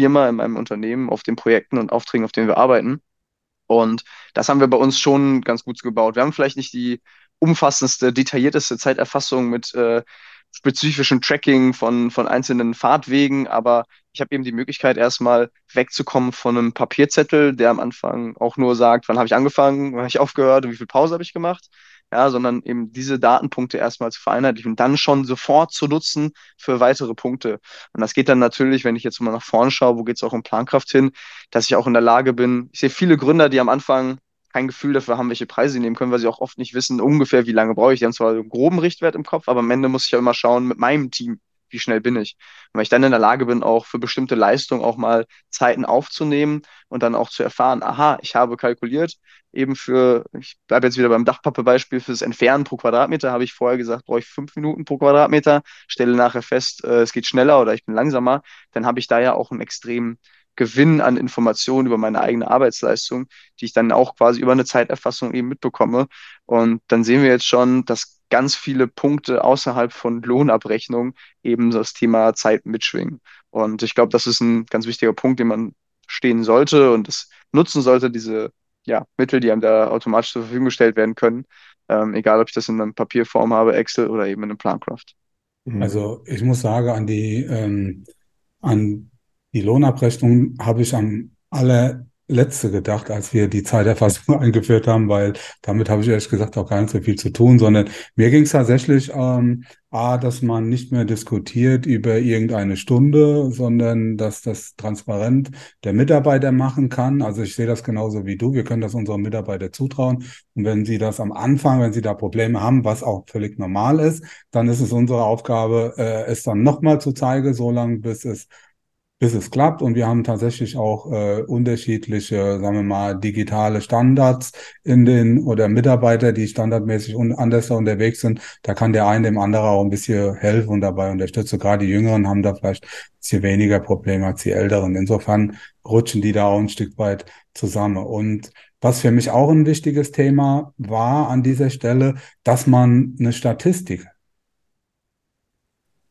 Firma, in meinem Unternehmen, auf den Projekten und Aufträgen, auf denen wir arbeiten. Und das haben wir bei uns schon ganz gut gebaut. Wir haben vielleicht nicht die umfassendste, detaillierteste Zeiterfassung mit äh, spezifischen Tracking von, von einzelnen Fahrtwegen, aber ich habe eben die Möglichkeit, erstmal wegzukommen von einem Papierzettel, der am Anfang auch nur sagt, wann habe ich angefangen, wann habe ich aufgehört und wie viel Pause habe ich gemacht, ja, sondern eben diese Datenpunkte erstmal zu vereinheitlichen und dann schon sofort zu nutzen für weitere Punkte. Und das geht dann natürlich, wenn ich jetzt mal nach vorne schaue, wo geht es auch um Plankraft hin, dass ich auch in der Lage bin, ich sehe viele Gründer, die am Anfang kein Gefühl dafür haben, welche Preise sie nehmen können, weil sie auch oft nicht wissen, ungefähr wie lange brauche ich. Die haben zwar einen groben Richtwert im Kopf, aber am Ende muss ich ja immer schauen mit meinem Team, wie schnell bin ich. Und wenn ich dann in der Lage bin, auch für bestimmte Leistungen auch mal Zeiten aufzunehmen und dann auch zu erfahren, aha, ich habe kalkuliert, eben für, ich bleibe jetzt wieder beim Dachpappe-Beispiel, fürs Entfernen pro Quadratmeter habe ich vorher gesagt, brauche ich fünf Minuten pro Quadratmeter, stelle nachher fest, äh, es geht schneller oder ich bin langsamer, dann habe ich da ja auch einen extrem Gewinn an Informationen über meine eigene Arbeitsleistung, die ich dann auch quasi über eine Zeiterfassung eben mitbekomme. Und dann sehen wir jetzt schon, dass ganz viele Punkte außerhalb von Lohnabrechnung eben das Thema Zeit mitschwingen. Und ich glaube, das ist ein ganz wichtiger Punkt, den man stehen sollte und es nutzen sollte, diese ja, Mittel, die einem da automatisch zur Verfügung gestellt werden können. Ähm, egal, ob ich das in einer Papierform habe, Excel oder eben in einem Plancraft. Also ich muss sagen, an die ähm, an die Lohnabrechnung habe ich am allerletzte gedacht, als wir die Zeiterfassung (laughs) eingeführt haben, weil damit habe ich ehrlich gesagt auch gar nicht so viel zu tun, sondern mir ging es tatsächlich, ähm, A, dass man nicht mehr diskutiert über irgendeine Stunde, sondern dass das transparent der Mitarbeiter machen kann. Also ich sehe das genauso wie du. Wir können das unseren Mitarbeitern zutrauen. Und wenn sie das am Anfang, wenn sie da Probleme haben, was auch völlig normal ist, dann ist es unsere Aufgabe, äh, es dann nochmal zu zeigen, solange bis es bis es klappt. Und wir haben tatsächlich auch äh, unterschiedliche, sagen wir mal, digitale Standards in den oder Mitarbeiter, die standardmäßig un anders unterwegs sind. Da kann der eine dem anderen auch ein bisschen helfen und dabei unterstützen. Gerade die Jüngeren haben da vielleicht ein bisschen weniger Probleme als die Älteren. Insofern rutschen die da auch ein Stück weit zusammen. Und was für mich auch ein wichtiges Thema war an dieser Stelle, dass man eine Statistik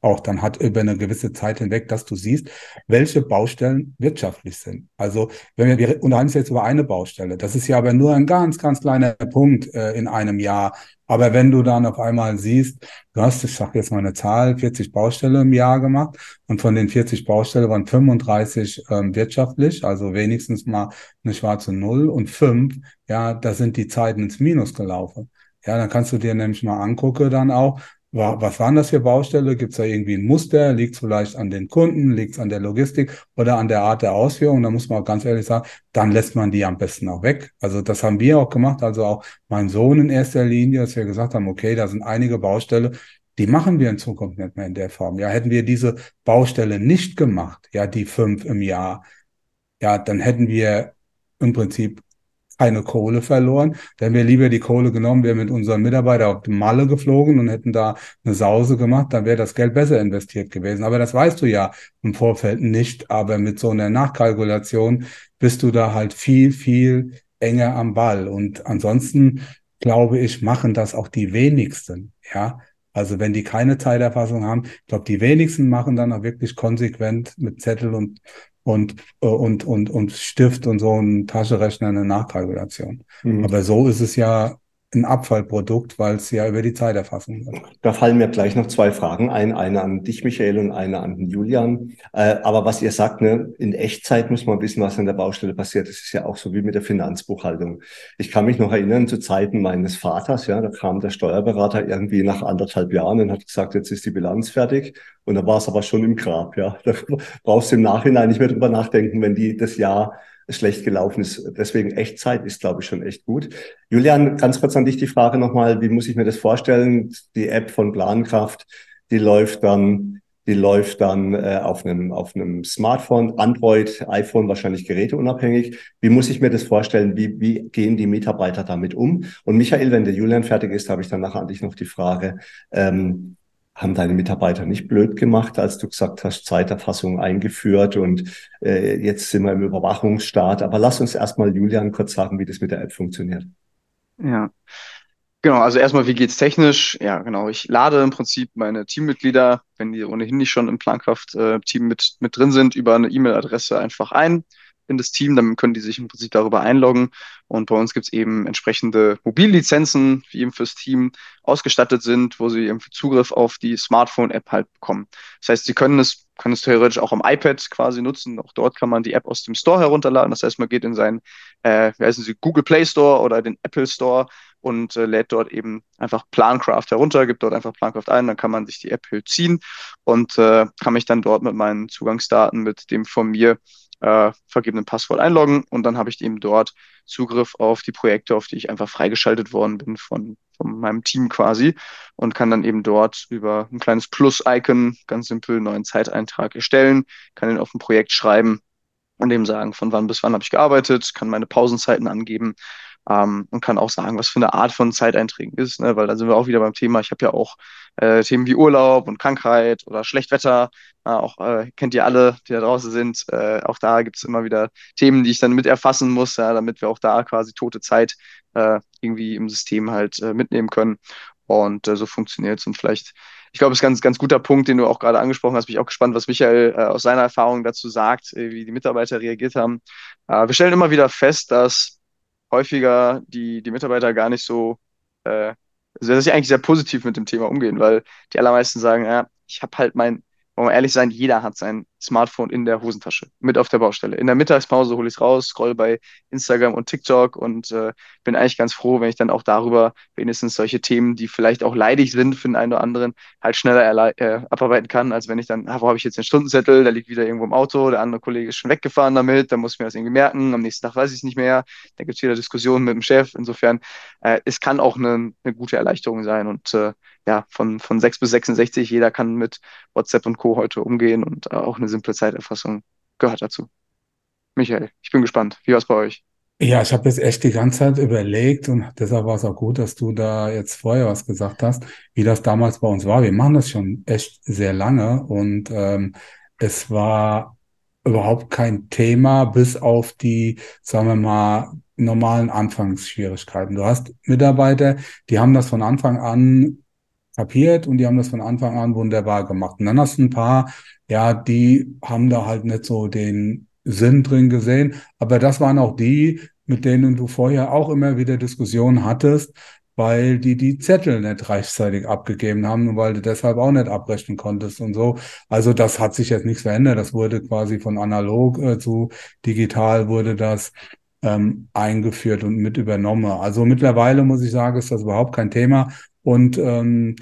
auch dann hat über eine gewisse Zeit hinweg, dass du siehst, welche Baustellen wirtschaftlich sind. Also wenn wir, wir unterhalten uns jetzt über eine Baustelle, das ist ja aber nur ein ganz, ganz kleiner Punkt äh, in einem Jahr. Aber wenn du dann auf einmal siehst, du hast, ich sage jetzt mal eine Zahl, 40 Baustelle im Jahr gemacht und von den 40 Baustellen waren 35 ähm, wirtschaftlich, also wenigstens mal eine schwarze Null und fünf, ja, da sind die Zeiten ins Minus gelaufen. Ja, dann kannst du dir nämlich mal angucken dann auch, was waren das für Baustelle? Gibt es da irgendwie ein Muster? Liegt es vielleicht an den Kunden? Liegt es an der Logistik oder an der Art der Ausführung? Da muss man auch ganz ehrlich sagen, dann lässt man die am besten auch weg. Also das haben wir auch gemacht, also auch mein Sohn in erster Linie, dass wir gesagt haben, okay, da sind einige Baustelle, die machen wir in Zukunft nicht mehr in der Form. Ja, hätten wir diese Baustelle nicht gemacht, ja, die fünf im Jahr, ja, dann hätten wir im Prinzip keine Kohle verloren. Hätten wir lieber die Kohle genommen, wären mit unseren Mitarbeitern auf die Malle geflogen und hätten da eine Sause gemacht, dann wäre das Geld besser investiert gewesen. Aber das weißt du ja im Vorfeld nicht. Aber mit so einer Nachkalkulation bist du da halt viel, viel enger am Ball. Und ansonsten, glaube ich, machen das auch die wenigsten. Ja, also wenn die keine Zeiterfassung haben, ich glaube, die wenigsten machen dann auch wirklich konsequent mit Zettel und und, äh, und, und, und Stift und so ein Taschenrechner eine Nachkalkulation. Mhm. Aber so ist es ja ein Abfallprodukt, weil es ja über die Zeiterfassung wird. Da fallen mir gleich noch zwei Fragen ein, eine an dich, Michael, und eine an den Julian. Äh, aber was ihr sagt, ne, in Echtzeit muss man wissen, was an der Baustelle passiert. Das ist ja auch so wie mit der Finanzbuchhaltung. Ich kann mich noch erinnern zu Zeiten meines Vaters, ja, da kam der Steuerberater irgendwie nach anderthalb Jahren und hat gesagt, jetzt ist die Bilanz fertig. Und da war es aber schon im Grab, ja. Da (laughs) brauchst du im Nachhinein nicht mehr drüber nachdenken, wenn die das Jahr schlecht gelaufen ist. Deswegen Echtzeit ist, glaube ich, schon echt gut. Julian, ganz kurz an dich die Frage nochmal, wie muss ich mir das vorstellen? Die App von Plankraft, die läuft dann, die läuft dann äh, auf einem auf einem Smartphone, Android, iPhone, wahrscheinlich geräteunabhängig. Wie muss ich mir das vorstellen? Wie, wie gehen die Mitarbeiter damit um? Und Michael, wenn der Julian fertig ist, habe ich dann nachher an dich noch die Frage, ähm, haben deine Mitarbeiter nicht blöd gemacht, als du gesagt hast, Zeiterfassung eingeführt und äh, jetzt sind wir im Überwachungsstaat. Aber lass uns erstmal, Julian, kurz sagen, wie das mit der App funktioniert. Ja. Genau, also erstmal, wie geht's technisch? Ja, genau. Ich lade im Prinzip meine Teammitglieder, wenn die ohnehin nicht schon im Plankraft-Team mit, mit drin sind, über eine E-Mail-Adresse einfach ein in das Team, dann können die sich im Prinzip darüber einloggen. Und bei uns gibt es eben entsprechende Mobillizenzen, die eben fürs Team ausgestattet sind, wo sie eben Zugriff auf die Smartphone-App halt bekommen. Das heißt, sie können es, können es theoretisch auch am iPad quasi nutzen. Auch dort kann man die App aus dem Store herunterladen. Das heißt, man geht in seinen, äh, wie heißen sie, Google Play Store oder den Apple Store und äh, lädt dort eben einfach Plancraft herunter, gibt dort einfach Plancraft ein, dann kann man sich die App halt ziehen und äh, kann mich dann dort mit meinen Zugangsdaten, mit dem von mir äh, vergebenen Passwort einloggen und dann habe ich eben dort Zugriff auf die Projekte, auf die ich einfach freigeschaltet worden bin von, von meinem Team quasi und kann dann eben dort über ein kleines Plus-Icon ganz simpel einen neuen Zeiteintrag erstellen, kann ihn auf ein Projekt schreiben und eben sagen, von wann bis wann habe ich gearbeitet, kann meine Pausenzeiten angeben ähm, und kann auch sagen, was für eine Art von Zeiteinträgen ist, ne? weil da sind wir auch wieder beim Thema. Ich habe ja auch äh, Themen wie Urlaub und Krankheit oder Schlechtwetter, äh, auch äh, kennt ihr alle, die da draußen sind. Äh, auch da gibt es immer wieder Themen, die ich dann mit erfassen muss, ja, damit wir auch da quasi tote Zeit äh, irgendwie im System halt äh, mitnehmen können. Und äh, so funktioniert es. Und vielleicht, ich glaube, es ist ganz, ganz guter Punkt, den du auch gerade angesprochen hast. Bin ich auch gespannt, was Michael äh, aus seiner Erfahrung dazu sagt, äh, wie die Mitarbeiter reagiert haben. Äh, wir stellen immer wieder fest, dass häufiger die, die Mitarbeiter gar nicht so, äh, also dass sie eigentlich sehr positiv mit dem Thema umgehen, weil die allermeisten sagen, ja, ich habe halt mein, wollen wir ehrlich sein, jeder hat sein Smartphone in der Hosentasche, mit auf der Baustelle. In der Mittagspause hole ich es raus, scroll bei Instagram und TikTok und äh, bin eigentlich ganz froh, wenn ich dann auch darüber wenigstens solche Themen, die vielleicht auch leidig sind für den einen oder anderen, halt schneller äh, abarbeiten kann, als wenn ich dann, ah, wo habe ich jetzt den Stundenzettel, der liegt wieder irgendwo im Auto, der andere Kollege ist schon weggefahren damit, dann muss ich mir das irgendwie merken, am nächsten Tag weiß ich es nicht mehr, dann gibt es wieder Diskussionen mit dem Chef. Insofern, äh, es kann auch eine, eine gute Erleichterung sein und äh, ja, von, von 6 bis 66, jeder kann mit WhatsApp und Co. heute umgehen und äh, auch eine simple Zeiterfassung gehört dazu. Michael, ich bin gespannt. Wie war es bei euch? Ja, ich habe jetzt echt die ganze Zeit überlegt und deshalb war es auch gut, dass du da jetzt vorher was gesagt hast, wie das damals bei uns war. Wir machen das schon echt sehr lange und ähm, es war überhaupt kein Thema, bis auf die, sagen wir mal, normalen Anfangsschwierigkeiten. Du hast Mitarbeiter, die haben das von Anfang an kapiert und die haben das von Anfang an wunderbar gemacht. Und dann hast du ein paar, ja, die haben da halt nicht so den Sinn drin gesehen. Aber das waren auch die, mit denen du vorher auch immer wieder Diskussionen hattest, weil die die Zettel nicht rechtzeitig abgegeben haben und weil du deshalb auch nicht abrechnen konntest und so. Also das hat sich jetzt nichts verändert. Das wurde quasi von analog äh, zu digital wurde das ähm, eingeführt und mit übernommen. Also mittlerweile muss ich sagen, ist das überhaupt kein Thema. Und ähm,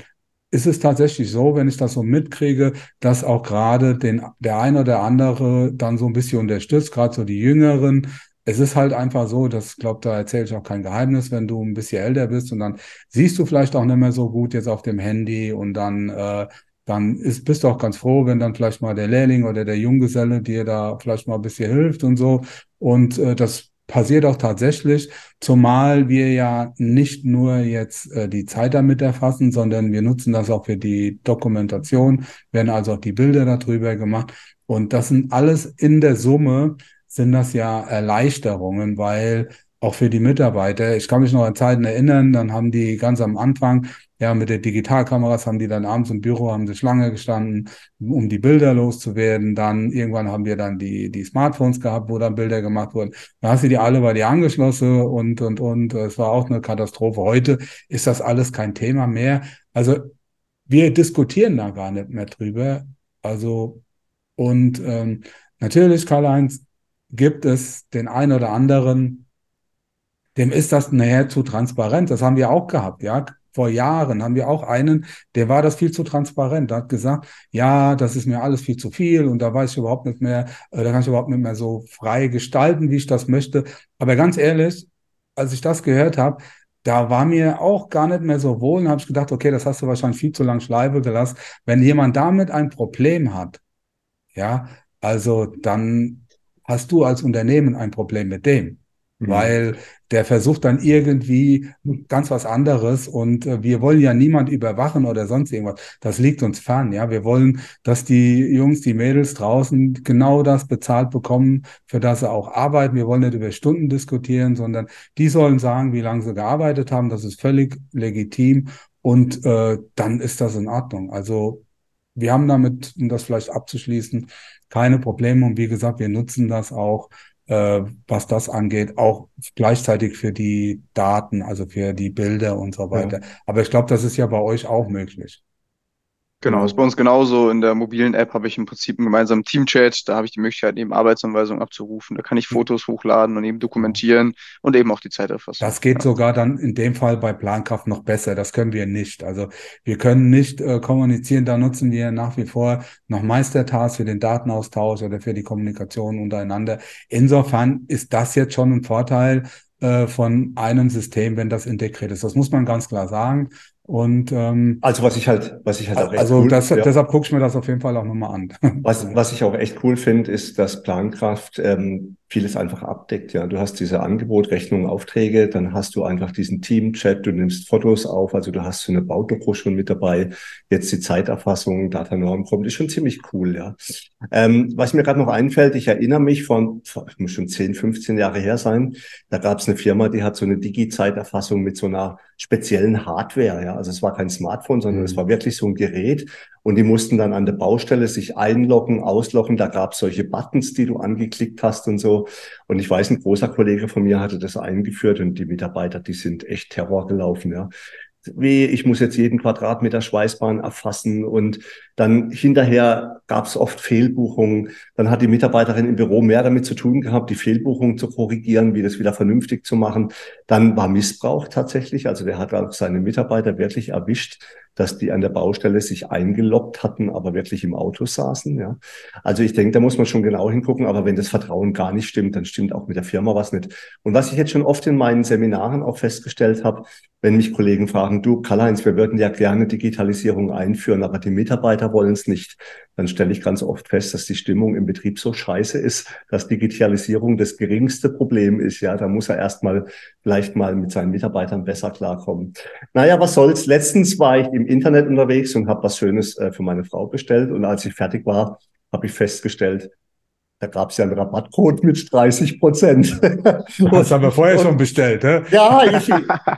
ist es tatsächlich so, wenn ich das so mitkriege, dass auch gerade den, der eine oder andere dann so ein bisschen unterstützt, gerade so die Jüngeren. Es ist halt einfach so, das glaube, da erzähle ich auch kein Geheimnis, wenn du ein bisschen älter bist und dann siehst du vielleicht auch nicht mehr so gut jetzt auf dem Handy und dann, äh, dann ist, bist du auch ganz froh, wenn dann vielleicht mal der Lehrling oder der Junggeselle dir da vielleicht mal ein bisschen hilft und so. Und äh, das passiert auch tatsächlich, zumal wir ja nicht nur jetzt äh, die Zeit damit erfassen, sondern wir nutzen das auch für die Dokumentation, werden also auch die Bilder darüber gemacht. Und das sind alles in der Summe sind das ja Erleichterungen, weil auch für die Mitarbeiter, ich kann mich noch an Zeiten erinnern, dann haben die ganz am Anfang, Ja, mit den Digitalkameras haben die dann abends im Büro, haben sie Schlange gestanden, um die Bilder loszuwerden. Dann irgendwann haben wir dann die, die Smartphones gehabt, wo dann Bilder gemacht wurden. Da hast du die alle bei dir angeschlossen und, und, und. Es war auch eine Katastrophe. Heute ist das alles kein Thema mehr. Also wir diskutieren da gar nicht mehr drüber. Also, und ähm, natürlich, Karl-Heinz, gibt es den einen oder anderen, dem ist das näher zu transparent. Das haben wir auch gehabt, ja. Vor Jahren haben wir auch einen, der war das viel zu transparent. Der hat gesagt, ja, das ist mir alles viel zu viel und da weiß ich überhaupt nicht mehr, äh, da kann ich überhaupt nicht mehr so frei gestalten, wie ich das möchte. Aber ganz ehrlich, als ich das gehört habe, da war mir auch gar nicht mehr so wohl und habe ich gedacht, okay, das hast du wahrscheinlich viel zu lang Schleife gelassen. Wenn jemand damit ein Problem hat, ja, also dann hast du als Unternehmen ein Problem mit dem. Mhm. Weil der versucht dann irgendwie ganz was anderes und äh, wir wollen ja niemand überwachen oder sonst irgendwas. Das liegt uns fern, ja. Wir wollen, dass die Jungs, die Mädels draußen genau das bezahlt bekommen, für das sie auch arbeiten. Wir wollen nicht über Stunden diskutieren, sondern die sollen sagen, wie lange sie gearbeitet haben. Das ist völlig legitim und äh, dann ist das in Ordnung. Also wir haben damit, um das vielleicht abzuschließen, keine Probleme und wie gesagt, wir nutzen das auch äh, was das angeht, auch gleichzeitig für die Daten, also für die Bilder und so weiter. Ja. Aber ich glaube, das ist ja bei euch auch möglich. Genau, ist bei uns genauso. In der mobilen App habe ich im Prinzip einen gemeinsamen Teamchat. Da habe ich die Möglichkeit, eben Arbeitsanweisungen abzurufen. Da kann ich Fotos hochladen und eben dokumentieren und eben auch die Zeit erfassen. Das geht ja. sogar dann in dem Fall bei Plankraft noch besser. Das können wir nicht. Also wir können nicht äh, kommunizieren. Da nutzen wir nach wie vor noch Meistertask für den Datenaustausch oder für die Kommunikation untereinander. Insofern ist das jetzt schon ein Vorteil äh, von einem System, wenn das integriert ist. Das muss man ganz klar sagen. Und ähm, also was ich halt, was ich halt auch echt also cool, das, ja. deshalb gucke ich mir das auf jeden Fall auch nochmal an. Was, was ich auch echt cool finde, ist, dass Plankraft ähm, vieles einfach abdeckt. Ja, du hast diese Angebot, Rechnungen, Aufträge, dann hast du einfach diesen Team-Chat, du nimmst Fotos auf, also du hast so eine Baudoku schon mit dabei. Jetzt die Zeiterfassung, Datanorm kommt, ist schon ziemlich cool. Ja, ähm, was mir gerade noch einfällt, ich erinnere mich von, muss schon 10, 15 Jahre her sein, da gab es eine Firma, die hat so eine Digi-Zeiterfassung mit so einer speziellen Hardware. Ja, also es war kein Smartphone, sondern mhm. es war wirklich so ein Gerät. Und die mussten dann an der Baustelle sich einloggen, ausloggen. Da gab es solche Buttons, die du angeklickt hast und so. Und ich weiß, ein großer Kollege von mir hatte das eingeführt und die Mitarbeiter, die sind echt Terror gelaufen. Ja wie ich muss jetzt jeden Quadratmeter Schweißbahn erfassen und dann hinterher gab es oft Fehlbuchungen. Dann hat die Mitarbeiterin im Büro mehr damit zu tun gehabt, die Fehlbuchungen zu korrigieren, wie das wieder vernünftig zu machen. Dann war Missbrauch tatsächlich. Also der hat auch seine Mitarbeiter wirklich erwischt, dass die an der Baustelle sich eingeloggt hatten, aber wirklich im Auto saßen. Ja. Also ich denke, da muss man schon genau hingucken. Aber wenn das Vertrauen gar nicht stimmt, dann stimmt auch mit der Firma was nicht. Und was ich jetzt schon oft in meinen Seminaren auch festgestellt habe, wenn mich Kollegen fragen, du Karl-Heinz, wir würden ja gerne Digitalisierung einführen, aber die Mitarbeiter wollen es nicht, dann stelle ich ganz oft fest, dass die Stimmung im Betrieb so scheiße ist, dass Digitalisierung das geringste Problem ist. Ja, da muss er erstmal vielleicht mal mit seinen Mitarbeitern besser klarkommen. Naja, was soll's? Letztens war ich im Internet unterwegs und habe was Schönes äh, für meine Frau bestellt und als ich fertig war, habe ich festgestellt, da gab es ja einen Rabattcode mit 30 Prozent. (laughs) Das haben wir vorher und, schon bestellt, ne? Ja, ich,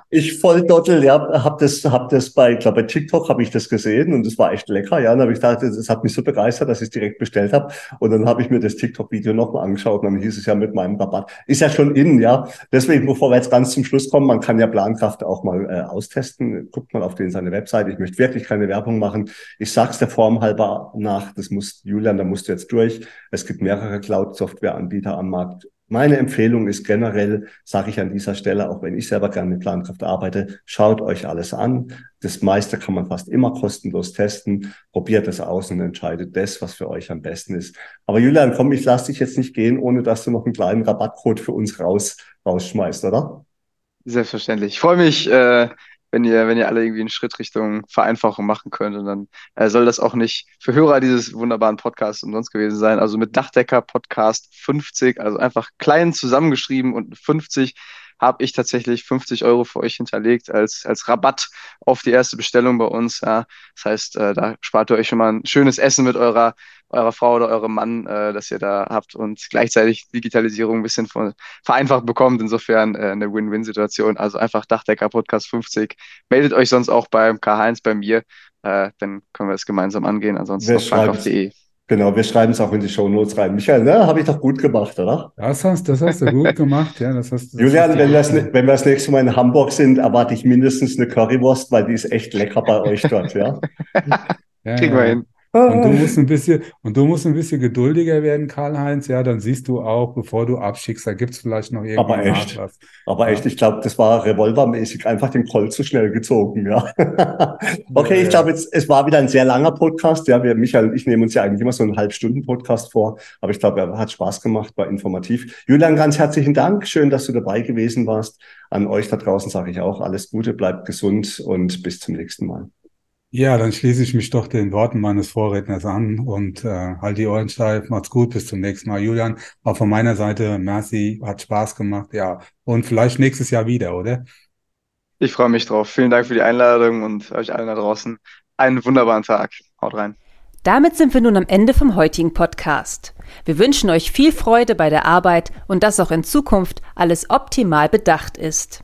ich Volldottel, ja, habe das, hab das bei, ich glaube, bei TikTok habe ich das gesehen und es war echt lecker, ja. Und habe ich gedacht, das hat mich so begeistert, dass ich es direkt bestellt habe. Und dann habe ich mir das TikTok-Video nochmal angeschaut und dann hieß es ja mit meinem Rabatt. Ist ja schon innen, ja. Deswegen, bevor wir jetzt ganz zum Schluss kommen, man kann ja Plankraft auch mal äh, austesten. Guckt mal auf den seine Website. Ich möchte wirklich keine Werbung machen. Ich sag's der Form halber nach, das muss, Julian, da musst du jetzt durch. Es gibt mehrere mehrere Cloud-Software-Anbieter am Markt. Meine Empfehlung ist generell, sage ich an dieser Stelle, auch wenn ich selber gerne mit Plankraft arbeite, schaut euch alles an. Das meiste kann man fast immer kostenlos testen. Probiert es aus und entscheidet das, was für euch am besten ist. Aber Julian, komm, ich lasse dich jetzt nicht gehen, ohne dass du noch einen kleinen Rabattcode für uns raus, rausschmeißt, oder? Selbstverständlich. Ich freue mich, äh, wenn ihr, wenn ihr alle irgendwie einen Schritt Richtung Vereinfachung machen könnt. Und dann äh, soll das auch nicht für Hörer dieses wunderbaren Podcasts umsonst gewesen sein. Also mit Dachdecker Podcast 50, also einfach klein zusammengeschrieben und 50 habe ich tatsächlich 50 Euro für euch hinterlegt als, als Rabatt auf die erste Bestellung bei uns. Ja. Das heißt, äh, da spart ihr euch schon mal ein schönes Essen mit eurer, eurer Frau oder eurem Mann, äh, das ihr da habt und gleichzeitig Digitalisierung ein bisschen von, vereinfacht bekommt. Insofern äh, eine Win-Win-Situation. Also einfach Dachdecker Podcast 50. Meldet euch sonst auch beim K1 bei mir. Äh, dann können wir es gemeinsam angehen. Ansonsten auf frankhoff.de. Genau, wir schreiben es auch in die Show Notes rein. Michael, ne, habe ich doch gut gemacht, oder? Das hast, das hast du gut gemacht, ja. Das hast, das Julian, wenn, wir wenn wir das nächste Mal in Hamburg sind, erwarte ich mindestens eine Currywurst, weil die ist echt lecker bei euch dort, ja. (laughs) ja Kriegen wir hin. Und du musst (laughs) ein bisschen, und du musst ein bisschen geduldiger werden, Karl-Heinz. Ja, dann siehst du auch, bevor du abschickst, da gibt's vielleicht noch irgendwas. Aber echt, was. aber echt, ich glaube, das war revolvermäßig einfach den Colt zu schnell gezogen, ja. (laughs) okay, ja, ich glaube, jetzt, es war wieder ein sehr langer Podcast. Ja, wir, Michael ich nehmen uns ja eigentlich immer so einen halbstunden Podcast vor. Aber ich glaube, er hat Spaß gemacht, war informativ. Julian, ganz herzlichen Dank. Schön, dass du dabei gewesen warst. An euch da draußen sage ich auch alles Gute, bleibt gesund und bis zum nächsten Mal. Ja, dann schließe ich mich doch den Worten meines Vorredners an und äh, halt die Ohren steif. Macht's gut, bis zum nächsten Mal. Julian, auch von meiner Seite, merci, hat Spaß gemacht, ja. Und vielleicht nächstes Jahr wieder, oder? Ich freue mich drauf. Vielen Dank für die Einladung und euch allen da draußen einen wunderbaren Tag. Haut rein. Damit sind wir nun am Ende vom heutigen Podcast. Wir wünschen euch viel Freude bei der Arbeit und dass auch in Zukunft alles optimal bedacht ist.